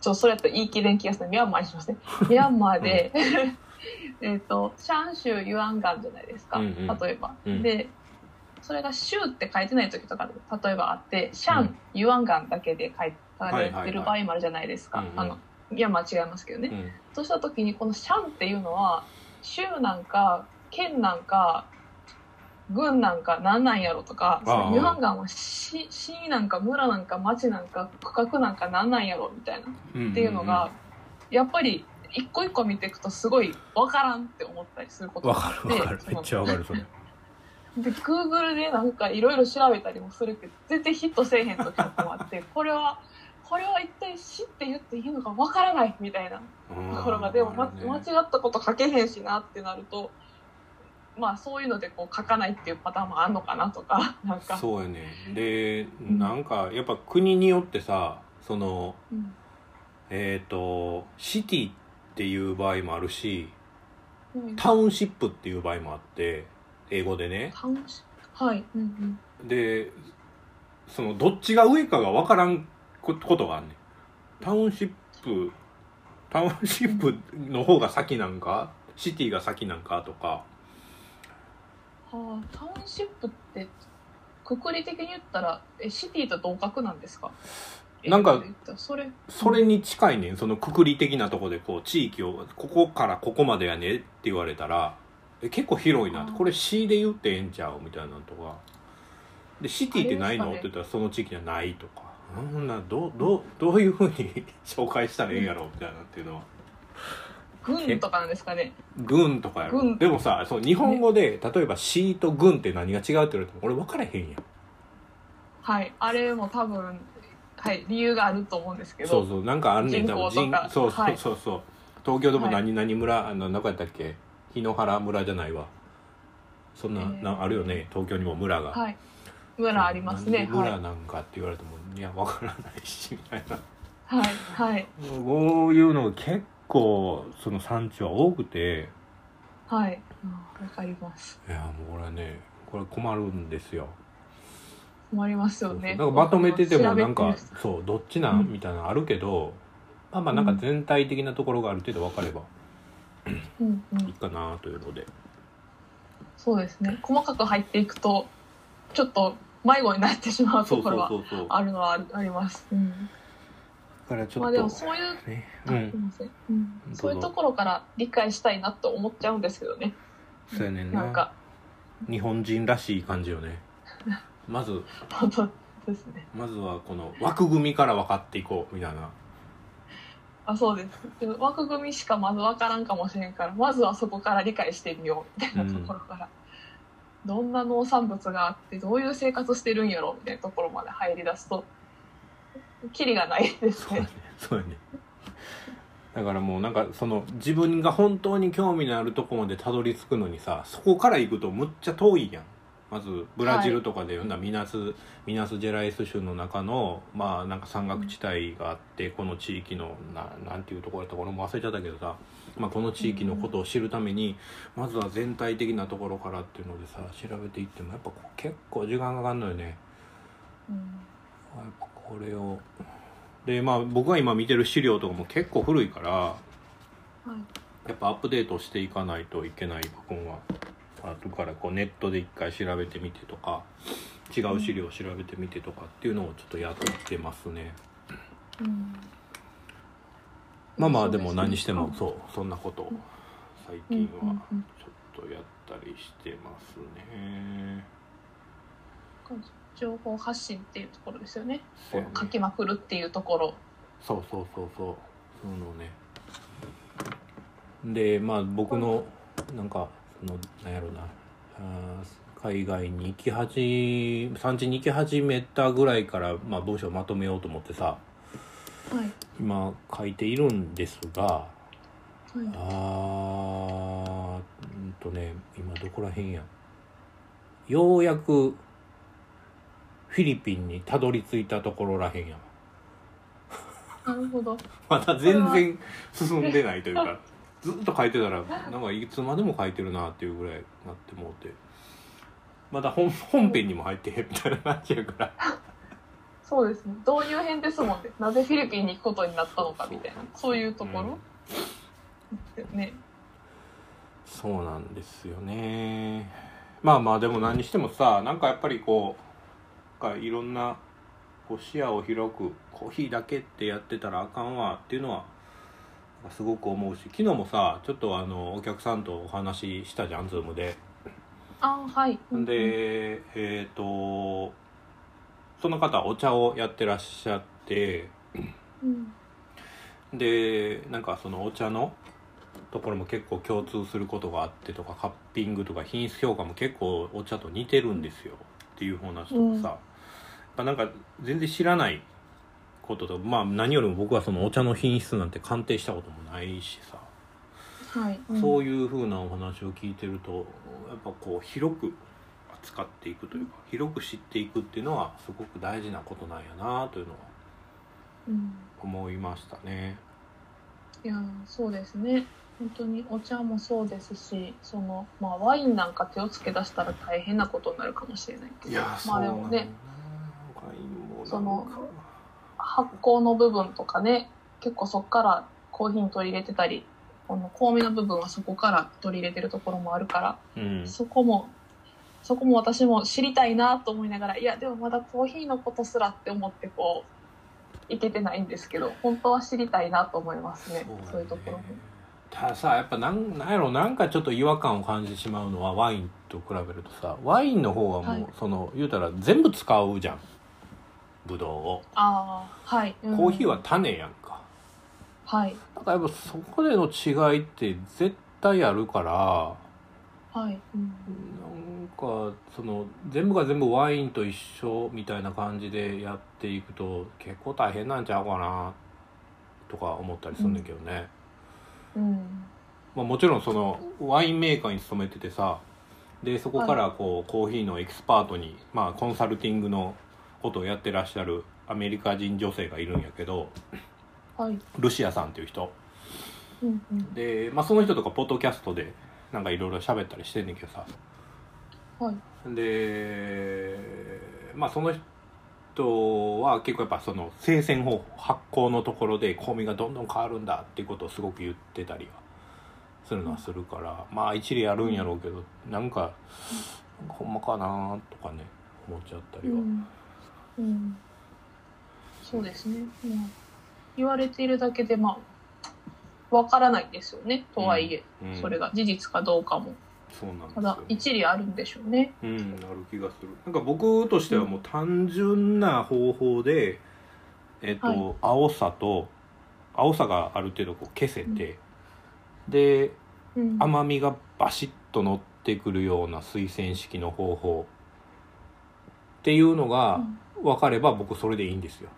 ちょ、それやったら言い切れん気がする。ミャンマーにしますね。ミャンマーで、えっと、シャン州ユアンガンじゃないですか。うんうん例えば。うんで、それが州って書いてない時とか、例えばあって、シャン、うんユアンガンだけで書い書かれてる場合もあるじゃないですか。うんうんあの、ミャンマーは違いますけどね。うん。そうした時にこのシャンっていうのは州なんか県なんか郡なんか何なんやろとかああ。ミュハンガンは市市なんか村なんか町なんか区画なんか何なんやろみたいな。うんっていうのがやっぱり一個一個見ていくとすごい分からんって思ったりすることわがあってかるわかる。めっちゃわかるそれ。で Google でなんかいろいろ調べたりもするけど全然ヒットせえへん時とかもあってこれはこれは一体死って言っていいのか分からないみたいなところがでも、ま、間違ったこと書けへんしなってなるとまあそういうのでこう書かないっていうパターンもあんのかなとか なんか。そうやねでんなんかやっぱ国によってさそのうん。えっ、とシティっていう場合もあるしうん。タウンシップっていう場合もあって英語でね。タウンシはい、うんうん、でそのどっちが上かが分からんこことがあんねん。タウンシップタウンシップの方が先なんか？シティが先なんかとか。はあ、タウンシップってくくり的に言ったらえシティと同格なんですか？なんかそれそれに近いねん。そのくくり的なとこでこう地域をここからここまでやねって言われたらえ結構広いな。これ C で言ってええんちゃうみたいなのとか。でシティってないの、って言ったらその地域にはないとかなんなどうどうどういうふうに 紹介したらええんやろみたいなっていうのは。軍とかなんですかね。軍とかやろ軍。でもさそう日本語で例えば C と軍って何が違うって言われても俺分からへんやん。はい。あれも多分はい理由があると思うんですけど。そうそう。なんかあんねん。人多分口とか。そうそうはい。そうそう。東京でもはい。何々村、あのやったっけ？檜原村じゃないわ。そんな,、えー。なあるよね。東京にも村が、はい。村ありますね。村なんかって言われても、い、やわからないしみたいな。はいはい。こういうのが結構その産地は多くて。はい。うんわかります。いやもうこれはねこれ困るんですよ。困りますそうそう。よねだからまとめててもなんかそうどっちなん、うんみたいなのあるけどまあまあなんか全体的なところがある程度分かればうんうん。いいかなというので、そうですね。細かく入っていくとちょっと迷子になってしまうところはあるのはあります、うん、からちょっと、まあでもそういうね。あうん。うん。そういうところから理解したいなと思っちゃうんですけどね。そうやねんな。なんか。日本人らしい感じよね。まず本当ですね。まずはこの枠組みから分かっていこうみたいな。あそうです。でも枠組みしかまず分からんかもしれんからまずはそこから理解してみようみたいなところから、どんな農産物があってどういう生活してるんやろみたいなところまで入りだすとキリがないですね。そうね。そうね。だからもうなんかその自分が本当に興味のあるとこまでたどり着くのにさそこから行くとむっちゃ遠いやん。まずブラジルとかで読んだミナス、ミナスジェライス州の中のまあなんか山岳地帯があってこの地域のななんていうところだったか俺も忘れちゃったけどさ、まあ、この地域のことを知るためにまずは全体的なところからっていうのでさ調べていってもやっぱ結構時間かかるのよね。うん。やっぱこれを。でまあ僕が今見てる資料とかも結構古いからはい。やっぱアップデートしていかないといけない部分はあるからこうネットで一回調べてみてとか違う資料を調べてみてとかっていうのをちょっとやってますね、うん。まあまあでも何してもそうそんなことを最近はちょっとやったりしてますね、情報発信っていうところですよね。ね。書きまくるっていうところ。そうそうそうそう。そのをね。でまあ僕のなんかそのなんやろな。あー海外に行き始産地に行き始めたぐらいから、まあ、文章をまとめようと思ってさはい。今書いているんですがはい。あーうんとね今どこら辺や。ようやくフィリピンにたどり着いたところらへんや。わなるほど。まだ全然進んでないというかずっと書いてたらなんかいつまでも書いてるなっていうぐらいになってもうて。まだ本本編にも入ってへんみたいな感じやから。そうですね。導入編ですもんね。なぜフィリピンに行くことになったのかみたいな。そういうところ、ね。そうなんですよね。まあまあでも何にしてもさなんかやっぱりこうなんかいろんなこう視野を広くコーヒーだけってやってたらあかんわっていうのはすごく思うし昨日もさちょっとあのお客さんとお話ししたじゃんズームで。あはい。でえっ、とその方はお茶をやってらっしゃってうん。でなんかそのお茶のところも結構共通することがあってとかカッピングとか品質評価も結構お茶と似てるんですよっていう話とかさ、うん。なんか全然知らないこととまあ何よりも僕はそのお茶の品質なんて鑑定したこともないしさ、はい、そういいうふうなお話を聞いてるとやっぱこう広く扱っていくというか広く知っていくっていうのはすごく大事なことなんやなというのはうん、うん思いましたね。いやそうですね。本当にお茶もそうですしその、まあ、ワインなんか手をつけ出したら大変なことになるかもしれないけど。まあでもね。その発酵の部分とかね結構そこからコーヒーに取り入れてたりこの香味の部分はそこから取り入れてるところもあるから、うん。そこもそこも私も知りたいなと思いながらいやでもまだコーヒーのことすらって思ってこういけてないんですけど本当は知りたいなと思いますねそういうところも。たださやっぱなんなんやろなんかちょっと違和感を感じてしまうのはワインと比べるとさワインの方はもう、はい。その言うたら全部使うじゃんブドウを。ああはい、うん。コーヒーは種やんか、はい。だからやっぱそこでの違いって絶対あるからはい、うん。なんかその全部が全部ワインと一緒みたいな感じでやっていくと結構大変なんちゃうかなとか思ったりするんだけどね、うん。まあ、もちろんそのワインメーカーに勤めててさでそこからこうコーヒーのエキスパートに、まあ、コンサルティングのことをやってらっしゃるアメリカ人女性がいるんやけどはい。ルシアさんっていう人うんうん。で、まあ、その人とかポッドキャストでなんかいろいろ喋ったりしてんねんけどさはい。でまあその人は結構やっぱその生鮮方法発酵のところで香味がどんどん変わるんだっていうことをすごく言ってたりはするのはするから、まあ一理あるんやろうけどなんかほんまかなとかね思っちゃったりは、うん。うん。そうですね。まあ、言われているだけで、まあ、わからないですよね。とはいえ、うんそれが事実かどうかも。そうなんですただ一理あるんでしょうね。うん、ある気がするなんか僕としてはもう単純な方法で、えっと、はい青さと青さがある程度こう消せて、でうん。甘みがバシッと乗ってくるような推薦式の方法っていうのが分かれば僕それでいいんですよ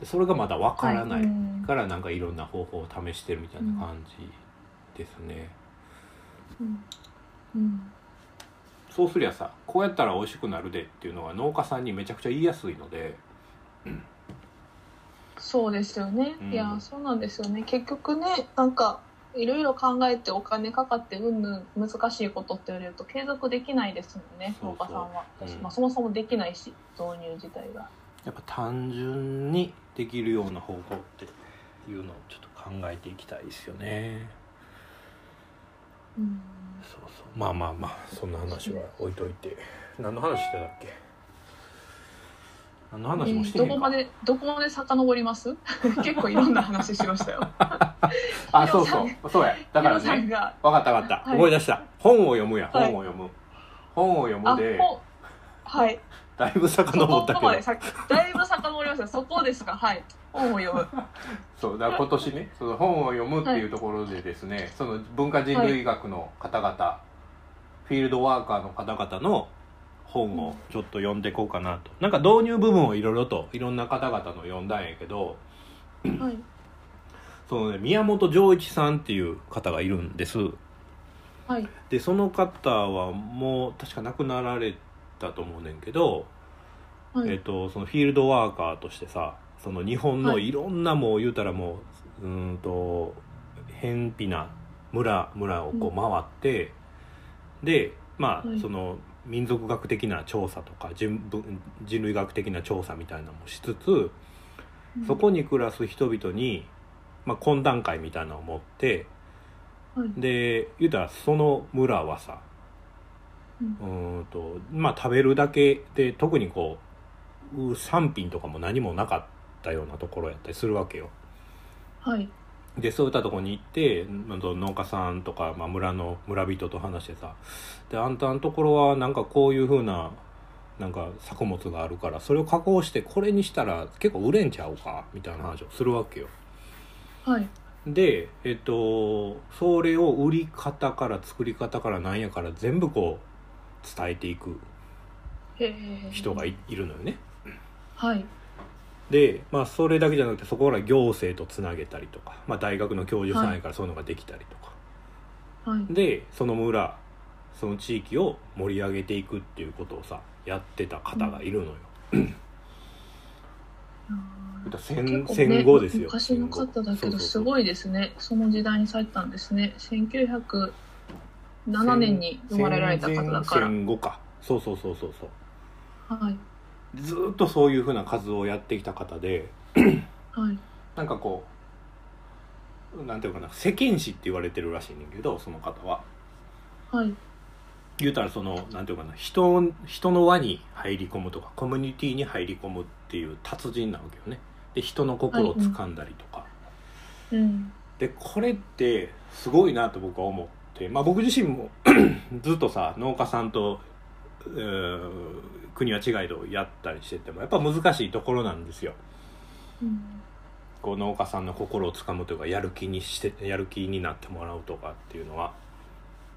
でそれがまだ分からないからなんかいろんな方法を試してるみたいな感じですね、うん。うん。そうすりゃさこうやったら美味しくなるでっていうのは農家さんにめちゃくちゃ言いやすいのでそうですよね。うんいや、そうなんですよね。結局ね、なんか、いろいろ考えてお金かかってうんぬん難しいことって言われると継続できないですもんね、農家さんは。私うんまあ、そもそもできないし、導入自体が。やっぱ単純にできるような方法っていうのをちょっと考えていきたいですよねうん。そうそうまあまあまあそんな話は置いといて何の話してたっけ？何の話もしてどこまで、どこまで遡ります？結構いろんな話しましたよ。あそうそう。そうや。だからねが、分かった分かった、はい。思い出した。本を読むや。本はい。を読む、本を読あ、むで。ほはい。だいぶそ遡ったけど。だいぶ遡りました。そこですか？はい。本を読む。そうだ今年ねその本を読むっていうところでですね、その文化人類学の方々、フィールドワーカーの方々の本をちょっと読んでいこうかなとなんか導入部分をいろいろといろんな方々の読んだんやけどはい。そのね宮本丈一さんっていう方がいるんですはい。でその方はもう確か亡くなられたと思うねんけど、はい。えっとそのフィールドワーカーとしてさその日本のはいいろんなもう言うたらもううーんと偏僻な村村をこう回って、でまあ、はいその民族学的な調査とか人文人類学的な調査みたいなのもしつつそこに暮らす人々に、まあ、懇談会みたいなのを持ってはい。で言うたらその村はさうんとまあ食べるだけで特にこうう産品とかも何もなかったようなところやったりするわけよはい。でそういったところに行ってまあ農家さんとか、まあ、村の村人と話してさであんたのところはなんかこういうふうななんか作物があるからそれを加工してこれにしたら結構売れんちゃうかみたいな話をするわけよはい。でえっとそれを売り方から作り方からなんやから全部こう伝えていく。人がいいるのよねはい。で、まあ、それだけじゃなくてそこから行政とつなげたりとか、まあ、大学の教授さんやからそういうのができたりとか、はい。でその村その地域を盛り上げていくっていうことをさやってた方がいるのよ、だから戦戦後ですよ昔の方だけどすごいですね。その時代にされてたんですね。1907年に生まれられた方だから。戦戦後か。そうそうそうそうそう。はいずーっとそういうふうな活動をやってきた方ではい。なんかこうなんていうかな世間史って言われてるらしいねんけどその方は。はい。言うたらそのなんていうかな人人の輪に入り込むとかコミュニティに入り込むっていう達人なわけよね。で人の心を掴んだりとか、うん。でこれってすごいなと僕は思って、まあ、僕自身も ずっとさ農家さんと、えー国は違いどやったりしててもやっぱ難しいところなんですよ。うんこう農家さんの心をつかむというかやる気にしてやる気になってもらうとかっていうのは。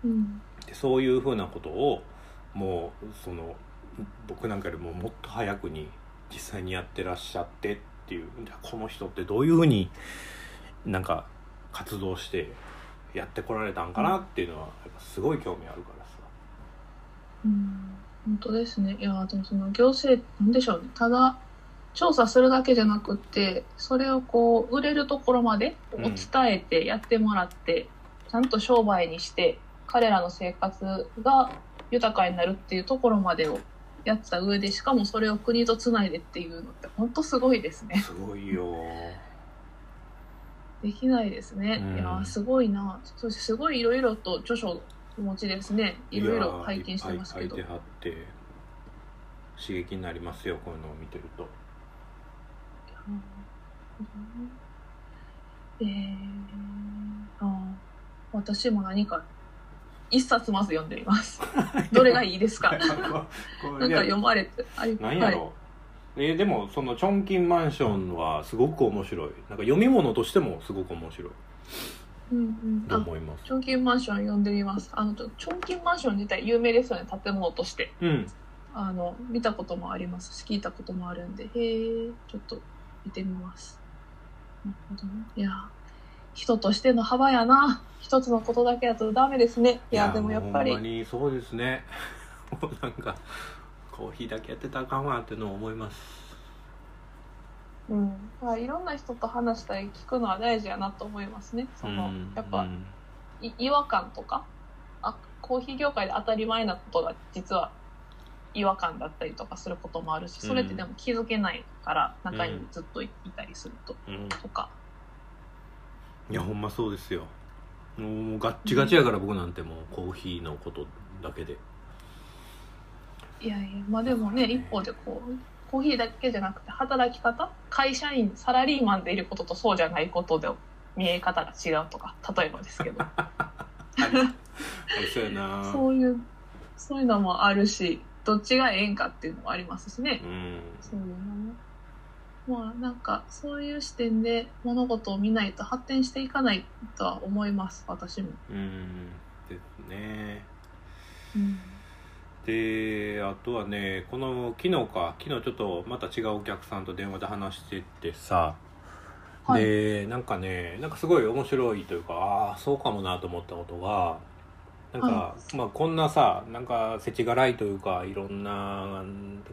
うん。でそういうふうなことをもうその僕なんかよりももっと早くに実際にやってらっしゃってっていう。じゃあこの人ってどういうふうになんか活動してやってこられたんかなっていうのはやっぱすごい興味あるからさ。うん、本当ですね。いや、でもその行政、なんでしょうね。ただ、調査するだけじゃなくって、それをこう、売れるところまでお伝えてやってもらって、ちゃんと商売にして、彼らの生活が豊かになるっていうところまでをやった上で、しかもそれを国とつないでっていうのって、本当すごいですね。すごいよできないですね。うんいや、すごいな。そしてすごいいろいろと著書をお持ちですね。いろいろ拝見してますけど。いいてはって刺激になりますよこういうのを見てると。えー、あー私も何か一冊まず読んでみます。どれがいいですか？なんか読まれて、なんやろ、えーでもそのチョンキンマンションはすごく面白い。なんか読み物としてもすごく面白いうんうん、思いますチョンキンマンション読んでみます。あの、チョンキンマンション自体有名ですよね、建物として。うんあの、見たこともありますし、聞いたこともあるんで、へえ、ちょっと見てみます。なるほどね。いや、人としての幅やな。一つのことだけだとダメですね。いや、でもやっぱりほんま、にそうですね もうなんかコーヒーだけやってたらあかんわってのを思いますうん。まあ、いろんな人と話したり聞くのは大事やなと思いますね。その、うん。やっぱ、うん。い違和感とかあコーヒー業界で当たり前なことが実は違和感だったりとかすることもあるしそれってでも気づけないから中にずっといたりすると、うん。とか。いやほんまそうですよ。もうガッチガチやから僕なんてもうコーヒーのことだけで。いやいやまあでもね一方でこうコーヒーだけじゃなくて働き方会社員サラリーマンでいることとそうじゃないことで見え方が違うとか例えばですけどそうやなそういうそういうのもあるしどっちがええんかっていうのもありますしね。うんそういうのね。まあなんかそういう視点で物事を見ないと発展していかないとは思います私も。うんですねうん。であとはねこの昨日か昨日ちょっとまた違うお客さんと電話で話しててさ、はい。でなんかねなんかすごい面白いというかああそうかもなと思ったことがなんか、はまあこんなさなんか世知辛いというかいろんなうん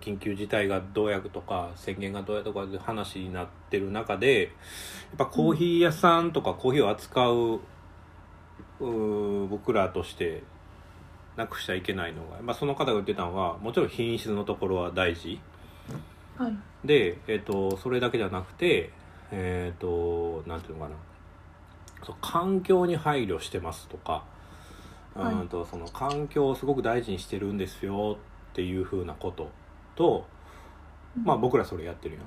緊急事態がどうやとか宣言がどうやとかで話になってる中でやっぱコーヒー屋さんとかコーヒーを扱ううー僕らとしてなくしちゃいけないのが、まあ、その方が言ってたのはもちろん品質のところは大事。はい。で、えっとそれだけじゃなくてえっ、となんていうのかな。そう環境に配慮してますとか、はい。うんとその環境をすごく大事にしてるんですよっていうふうなこととまあ僕らそれやってるよ。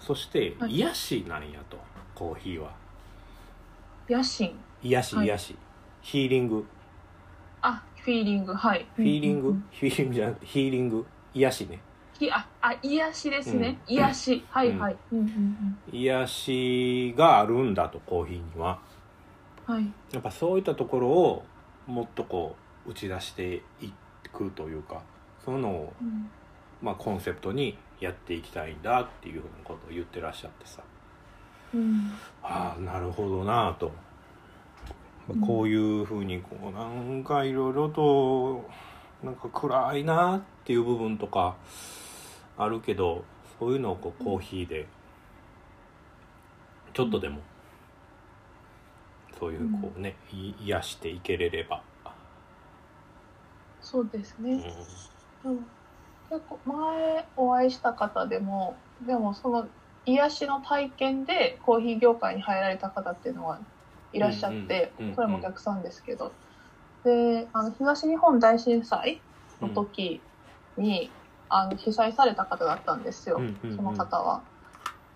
そしてはい。癒しなんやとコーヒーは。癒しはい。癒し、ヒーリングあフィーリングはい。フィーリング、フィーリングじゃなくてヒーリング癒しねひああ癒しですね。うん癒しはいはい。うんうん癒しがあるんだとコーヒーにはうん。はい。やっぱそういったところをもっとこう打ち出していくというかそういうのを、うんまあ、コンセプトにやっていきたいんだっていうふうなことを言ってらっしゃってさうん。ああなるほどなと、うん。こういうふうにこうなんかいろいろとなんか暗いなっていう部分とかあるけどそういうのをこうコーヒーでちょっとでもそういうこうね、い癒していけれれば、そうですね。うん。結構前お会いした方でもでもその癒しの体験でコーヒー業界に入られた方っていうのはいらっしゃって、うんうんうんうんそれもお客さんですけど。であの東日本大震災の時に、あの被災された方だったんですよ、うんうんうん。その方は。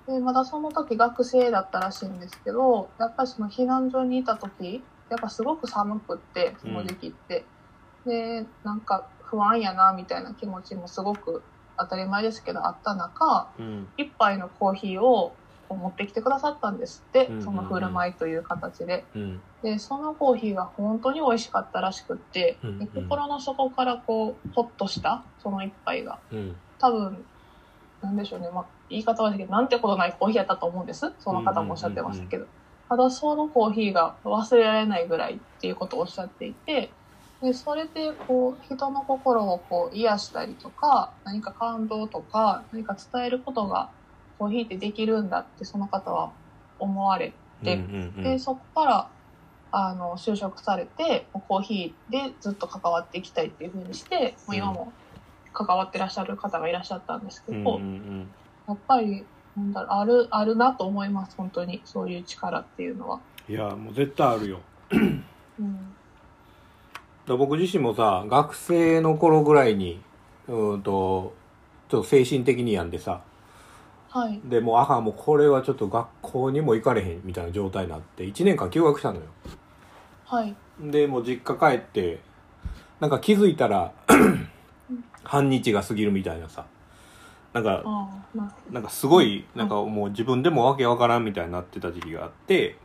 でまだその時学生だったらしいんですけどやっぱりその避難所にいた時やっぱすごく寒くってその時期って、でなんか不安やなみたいな気持ちもすごく当たり前ですけどあった中うん。一杯のコーヒーをこう持ってきてくださったんですって、うんうんうん。その振る舞いという形で。うん。でそのコーヒーが本当に美味しかったらしくって、うんうん。で心の底からこうホッとしたその一杯が。うん。多分なんでしょうね、まあ、言い方はですけどなんてことないコーヒーやったと思うんです。その方もおっしゃってましたけど、ただそのコーヒーが忘れられないぐらいっていうことをおっしゃっていてでそれでこう人の心をこう癒したりとか何か感動とか何か伝えることがコーヒーってできるんだってその方は思われでうんうんうん。でそこからあの就職されてコーヒーでずっと関わっていきたいっていうふうにしてもう今も関わってらっしゃる方がいらっしゃったんですけど、うんうんうん。やっぱりなんだろうあるあるなと思います本当にそういう力っていうのは。いやもう絶対あるよ。うん。僕自身もさ学生の頃ぐらいにうーんとちょっと精神的に病んでさはい。でもうあかんもうこれはちょっと学校にも行かれへんみたいな状態になって1年間休学したのよ。はい。でもう実家帰ってなんか気づいたら半日が過ぎるみたいなさ。なんかななんかすごいなんかもう自分でもわけわからんみたいになってた時期があって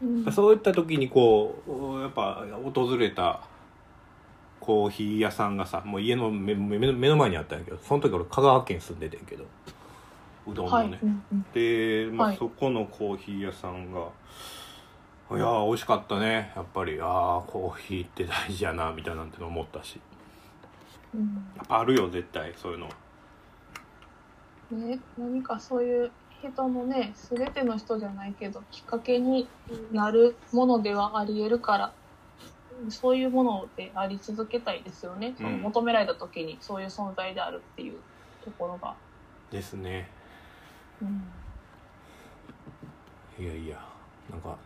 うん。そういった時にこうやっぱ訪れたコーヒー屋さんがさもう家の目の前にあったんやけどその時俺香川県住んでてんけどうどんのはいね、うんうん。で、まあはい。そこのコーヒー屋さんがいやー美味しかったね。やっぱりああコーヒーって大事やなみたいなんての思ったし。うん。やっぱあるよ絶対そういうの。ね、何かそういう人のね全ての人じゃないけどきっかけになるものではありえるからそういうものであり続けたいですよね、そのうん求められた時にそういう存在であるっていうところが、ですねうん、いやいやなんか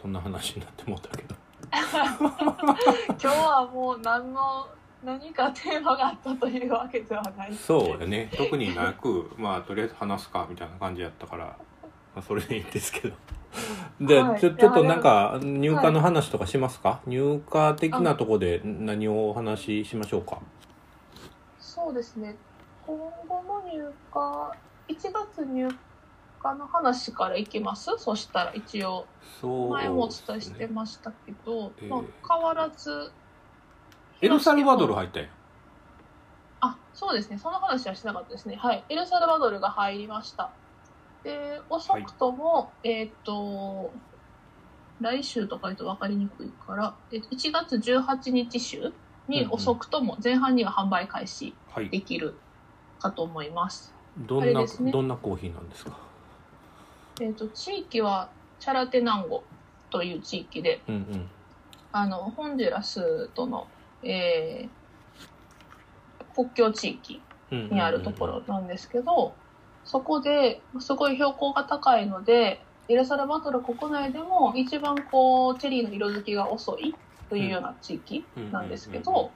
そんな話になってもうたけど。今日はもう何の何かテーマがあったというわけではない。そうやね。特になくまあとりあえず話すかみたいな感じやったから、まあ、それでいいんですけど。で、はい。ちょちょっとなんか入荷の話とかしますか、入荷的なとこで何をお話ししましょうか？そうですね。今後の入荷1月入荷の話からいきます？そしたら一応。そう前もお伝えしてましたけど、えーまあ、変わらずエルサルバドル入ったんや。あそうですね。その話はしてなかったですね。はい。エルサルバドルが入りました。で遅くとも、えっ、と来週とか言うと分かりにくいから、えっと1月18日週に遅くとも前半には販売開始はい。できるかと思います、どんな、ね。どんなコーヒーなんですか？えっと地域はチャラテナンゴという地域でうんうん。あのホンジュラスとの、えー国境地域うんうんうんにあるところなんですけど、そこですごい標高が高いのでエルサルバドル国内でも一番こうチェリーの色づきが遅いというような地域なんですけうんうんうんど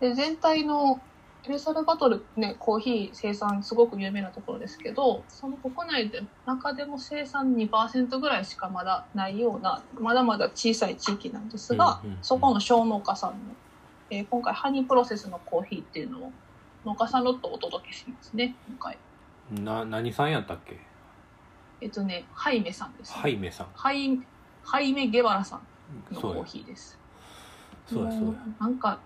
で全体のエルサルバドルねコーヒー生産すごく有名なところですけどその国内で中でも生産2%ぐらいしかまだないようなまだまだ小さい地域なんですが、うんうんうん。そこの小農家さんの、えー今回ハニープロセスのコーヒーっていうのを農家さんロットお届けしますね今回。な何さんやったっけ？えっとねハイメさんです、ねハイメさん。ハイハイメ・ゲバラさんのコーヒーです。そうやそうや。なんか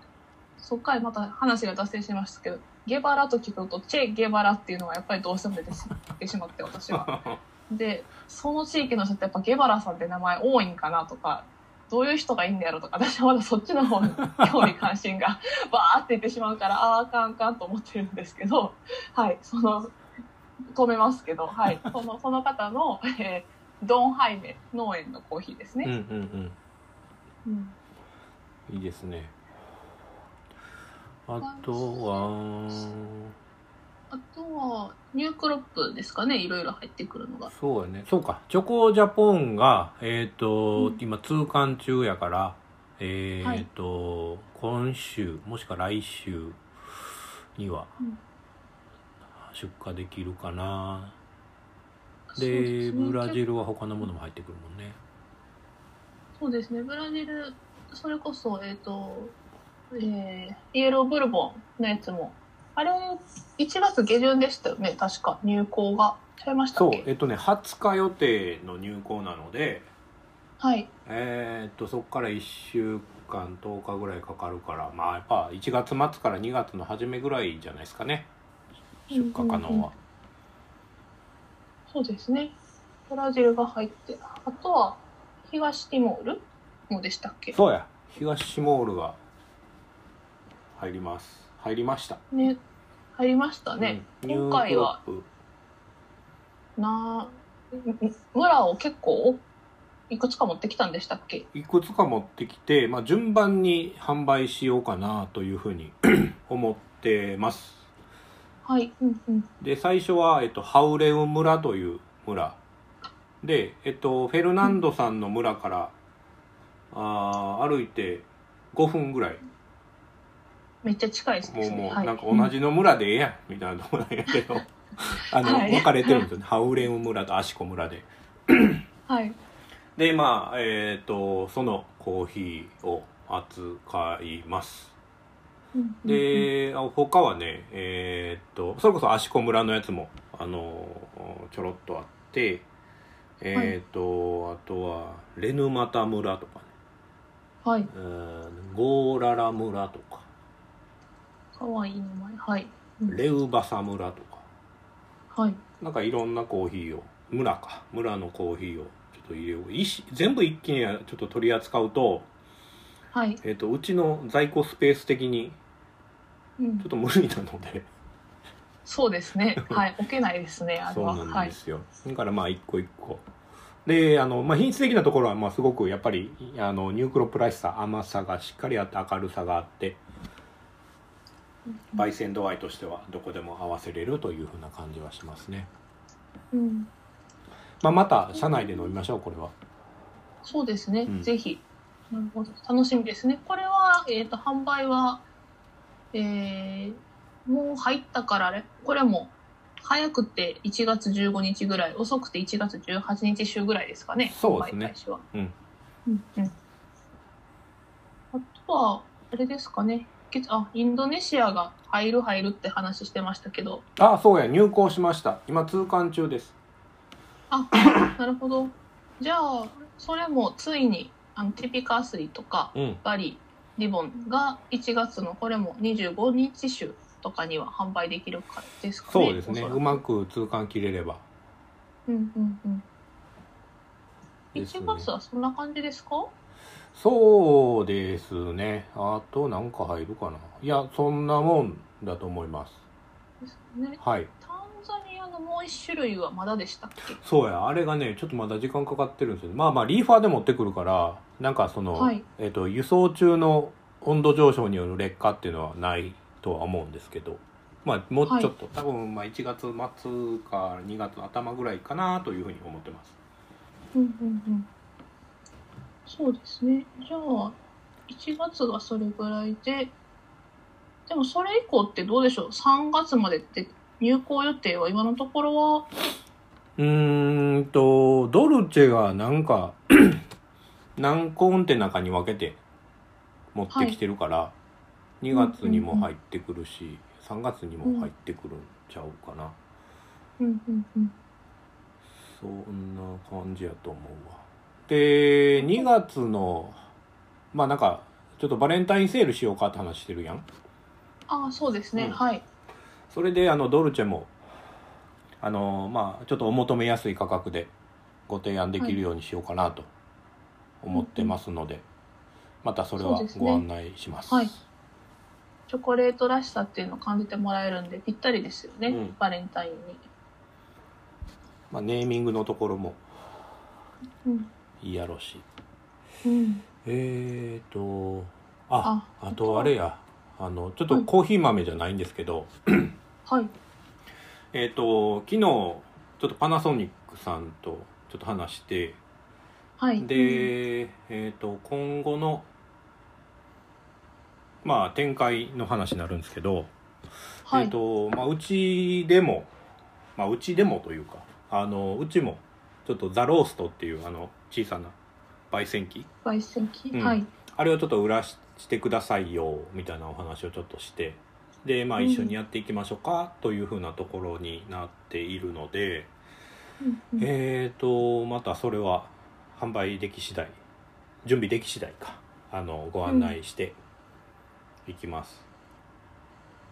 そっからまた話が脱線しましたけどゲバラと聞くとチェ・ゲバラっていうのがやっぱりどうしても出てし出てしまって私は。でその地域の人ってやっぱゲバラさんって名前多いんかなとかどういう人がいいんだやろとか私はまだそっちの方に興味関心が バーっていってしまうからあああかんあかんと思ってるんですけどはいその止めますけどはいそのその方の、えードンハイメ農園のコーヒーですうんうんね、うん。うん。いいですねあとはあとはニュークロップですかねいろいろ入ってくるのが。そうやね。そうか。チョコジャポンがえっ、と、うん。今通関中やからえっ、はい。と、今週もしくは来週にはうん。出荷できるかな、そうでですね。ブラジルは他のものも入ってくるもんね。そうですね。ブラジルそれこそえっ、と、えーイエローブルボンのやつも。あれ1月下旬でしたよね。確か入校が。ちゃいましたそうえっとね20日予定の入校なので。はい。えっとそこから1週間10日ぐらいかかるから。まあやっぱ1月末から2月の初めぐらいじゃないですかね。出荷可能は、うんうんうん。そうですね。ブラジルが入ってあとは東ティモールもでしたっけ？そうや。東シモールが入ります。入りました。ね。入りましたね、うん。今回は。な村を結構いくつか持ってきたんでしたっけ？いくつか持ってきて、まあ、順番に販売しようかなというふうに 思ってます。はい。うんうん。で最初は、えっと、ハウレウ村という村。で、えっと、フェルナンドさんの村から、あー歩いて5分ぐらいめっちゃ近いですもうもうはい。なんか同じの村でええやんみたいなとこなんやけど。あの、はい。分かれてるんですよ。ねハウレウ村とアシコ村で。はい。でまあえっ、とそのコーヒーを扱います。うんうんうん。で、あ他はねえーっとそれこそ芦子村のやつもあのちょろっとあってえーっと、あとはレヌマタ村とかね、はい。えーゴーララ村とかかわい前。はい。うん。レウバサ村とか。はい。なんかいろんなコーヒーを村か。村のコーヒーをちょっと入れよう。いし全部一気にちょっと取り扱うと,、はい、えーっとうちの在庫スペース的にうん。ちょっと無理なので。そうですね。はい。置けないですねあれそうなんですよ、だからまあ一個一個。であの、まあ、品質的なところはまあすごくやっぱりあのニュークロップらしさ甘さがしっかりあって明るさがあって焙煎度合いとしてはどこでも合わせれるというふうな感じはしますね、うん。まあ、また社内で飲みましょうこれは。そうですね、うん。ぜひ。楽しみですね。これは、えー、と販売は、えーもう入ったからね。これも早くて1月15日ぐらい遅くて1月18日週ぐらいですかね。そうですね。うん。うんうん。あとはあれですかね。けあインドネシアが入る入るって話してましたけど。あそうや入港しました。今通関中です。あ なるほど。じゃあそれもついにあのティピカースリーとかうん。バリリボンが1月のこれも25日週とかには販売できるからですかね。そうですね。うまく通関切れれば。うんうんうん。ですね。1月はそんな感じですか？そうですね。あとなんか入るかな。いやそんなもんだと思います。ですね。はい。タンザニアのもう一種類はまだでしたっけ？そうや。あれがねちょっとまだ時間かかってるんですよ。まあまあリーファーで持ってくるからなんかその、はい。えっと輸送中の温度上昇による劣化っていうのはないとは思うんですけど。まあもうちょっと、多分まあ1月末か2月頭ぐらいかなというふうに思ってます。うんうんうん。そうですね。じゃあ、1月がそれぐらいで、でもそれ以降ってどうでしょう ?3 月までって入校予定は今のところは、うーんとドルチェがなんか 何コンテナかに分けて持ってきてるから、2月にも入ってくるし、3月にも入ってくるんちゃうかな、うんうんうん。そんな感じやと思うわで2月のまあなんかちょっとバレンタインセールしようかって話してるやんああ、そうですね。うんはい。それであのドルチェもあのまあちょっとお求めやすい価格でご提案できるようにしようかなと思ってますので、またそれはそうですねご案内しますはいチョコレートらしさっていうのを感じてもらえるんでぴったりですよね、うんバレンタインに。まあ、ネーミングのところもうん。いいやろうしうん。えーとあああとあれやあのちょっとコーヒー豆じゃないんですけど、はい。えっ、と昨日ちょっとパナソニックさんとちょっと話してはい。で、えっ、と今後のまあ展開の話になるんですけど、はい。えっ、とまあうちでもまあうちでもというかあのうちもちょっとザローストっていうあの小さな焙煎機？焙煎機、うん。はい。あれをちょっと売らししてくださいよみたいなお話をちょっとしてでまあうん。一緒にやっていきましょうかというふうなところになっているので、うんうん。えーとまたそれは販売でき次第準備でき次第かあのご案内していきます、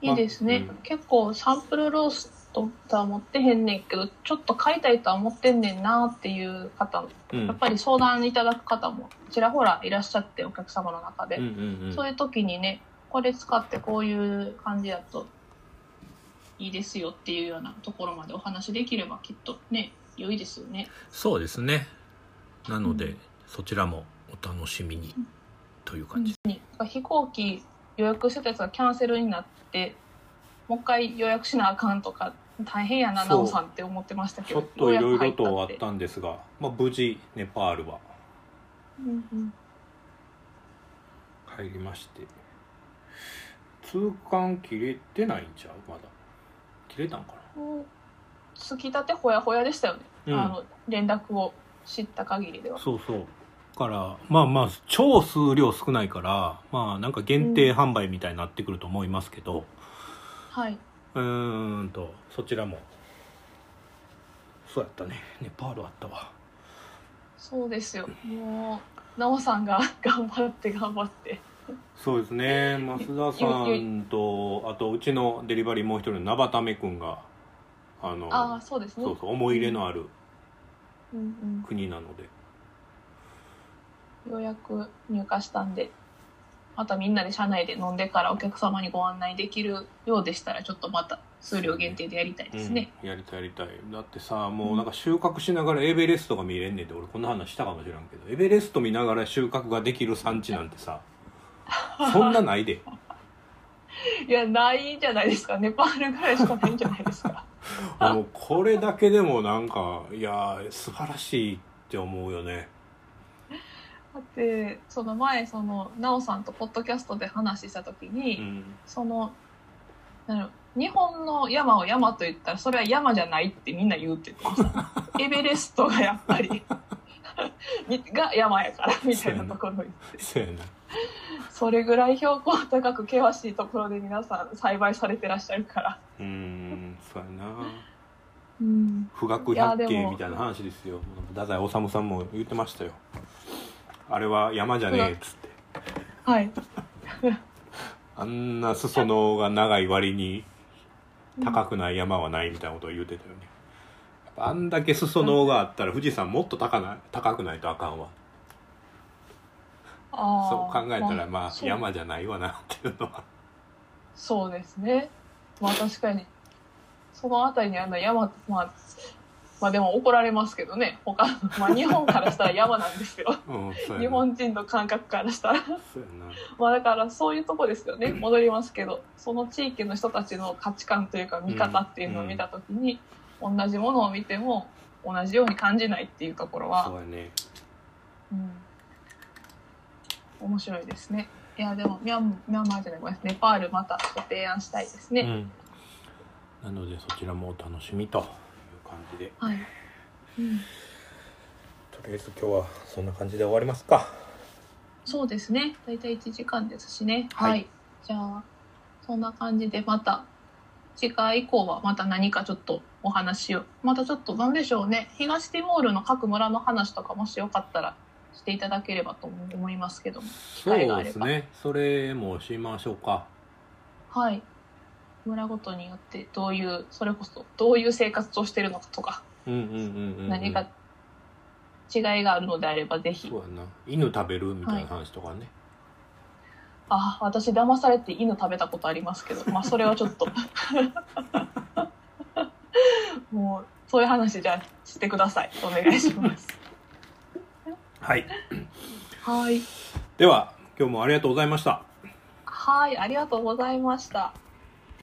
いいですね、うん。結構サンプルローストとは持ってへんねんけどちょっと買いたいとは思ってんねんなっていう方うん。やっぱり相談いただく方もちらほらいらっしゃってお客様の中で、うんうんうん。そういう時にねこれ使ってこういう感じだといいですよっていうようなところまでお話できればきっとね良いですよね。そうですね。なので、うん。そちらもお楽しみにという感じ、に。飛行機予約してたやつがキャンセルになってもう一回予約しなあかんとか大変やなそう。奈緒さんって思ってましたけど。ちょっといろいろとあっようやく入たんですが、まあ、無事ネパールは。てうんうん。入りまして。通関切れてないんちゃう？まだ。切れたんかもうつきたてほやほやでしたよね、うん。あの連絡を知った限りでは。なそうそう。からまあまあ超数量少ないからまあなんか限定販売みたいになってくると思いますけど、はい、うーんとそちらも。そうやったね。ネパールあったわ。そうですよ。もう奈緒さんが 頑張って頑張って。そうですね。増田さんとあとうちのデリバリーもう一人のナバタメ君があのああそうですね。そうそう思い入れのあるうん。国なので、うん、ようやく入荷したんでまたみんなで車内で飲んでからお客様にご案内できるようでしたらちょっとまた数量限定でやりたいですね、うん、やりたいやりたい。だってさもうなんか収穫しながらエベレストが見れんねんって俺こんな話したかもしれんけど。エベレスト見ながら収穫ができる産地なんてさ そんなないで。いやないんじゃないですか。ネパールぐらいしかないんじゃないですか。もうこれだけでもなんかいや素晴らしいって思うよね。だってその前その奈緒さんとポッドキャストで話した時に、うん。そのな日本の山を山と言ったらそれは山じゃないってみんな言うって言ってました。エベレストがやっぱりに が山やからみたいなところを言って。それぐらい標高高く険しいところで皆さん栽培されてらっしゃるから。うーんそうやな。うん。富岳百景みたいな話ですよ。太宰治さんも言ってましたよあれは山じゃねえっつって。はい。あんな裾野が長い割に高くない山はないみたいなことを言ってたよね。あんだけ裾野があったら富士山もっと高ない高くないとあかんわ。あーそう考えたらまあ山じゃないわなっていうのは。そうですね。まあ確かに。その辺りにあの山まあまあでも怒られますけどね。他の、まあ、日本からしたら山なんですよ。日本人の感覚からしたら。まあだからそういうとこですよね。戻りますけどその地域の人たちの価値観というか見方っていうのを見た時に、同じものを見ても同じように感じないっていうところそうは、やね。うん、面白いですね。いやでもミャンミャンマーじゃないごめんネパールまたご提案したいですね、うん。なのでそちらもお楽しみと感じで。はい、うん、とりあえず今日はそんな感じで終わりますか。そうですね。大体1時間ですしね。はい。はい、じゃあそんな感じでまた次回以降はまた何かちょっとお話を。またちょっと何でしょうね。東ティモールの各村の話とかもしよかったらしていただければと思いますけどそうですね。それもしましょうか。はい村ごとによってどういうそれこそどういう生活をしてるのかとか何か違いがあるのであればぜひ。そうやな。犬食べるみたいな話とかね、あ私騙されて犬食べたことありますけどまあそれはちょっと。もうそういう話じゃあしてください。お願いします。はい。はい。では今日もありがとうございました。はいありがとうございました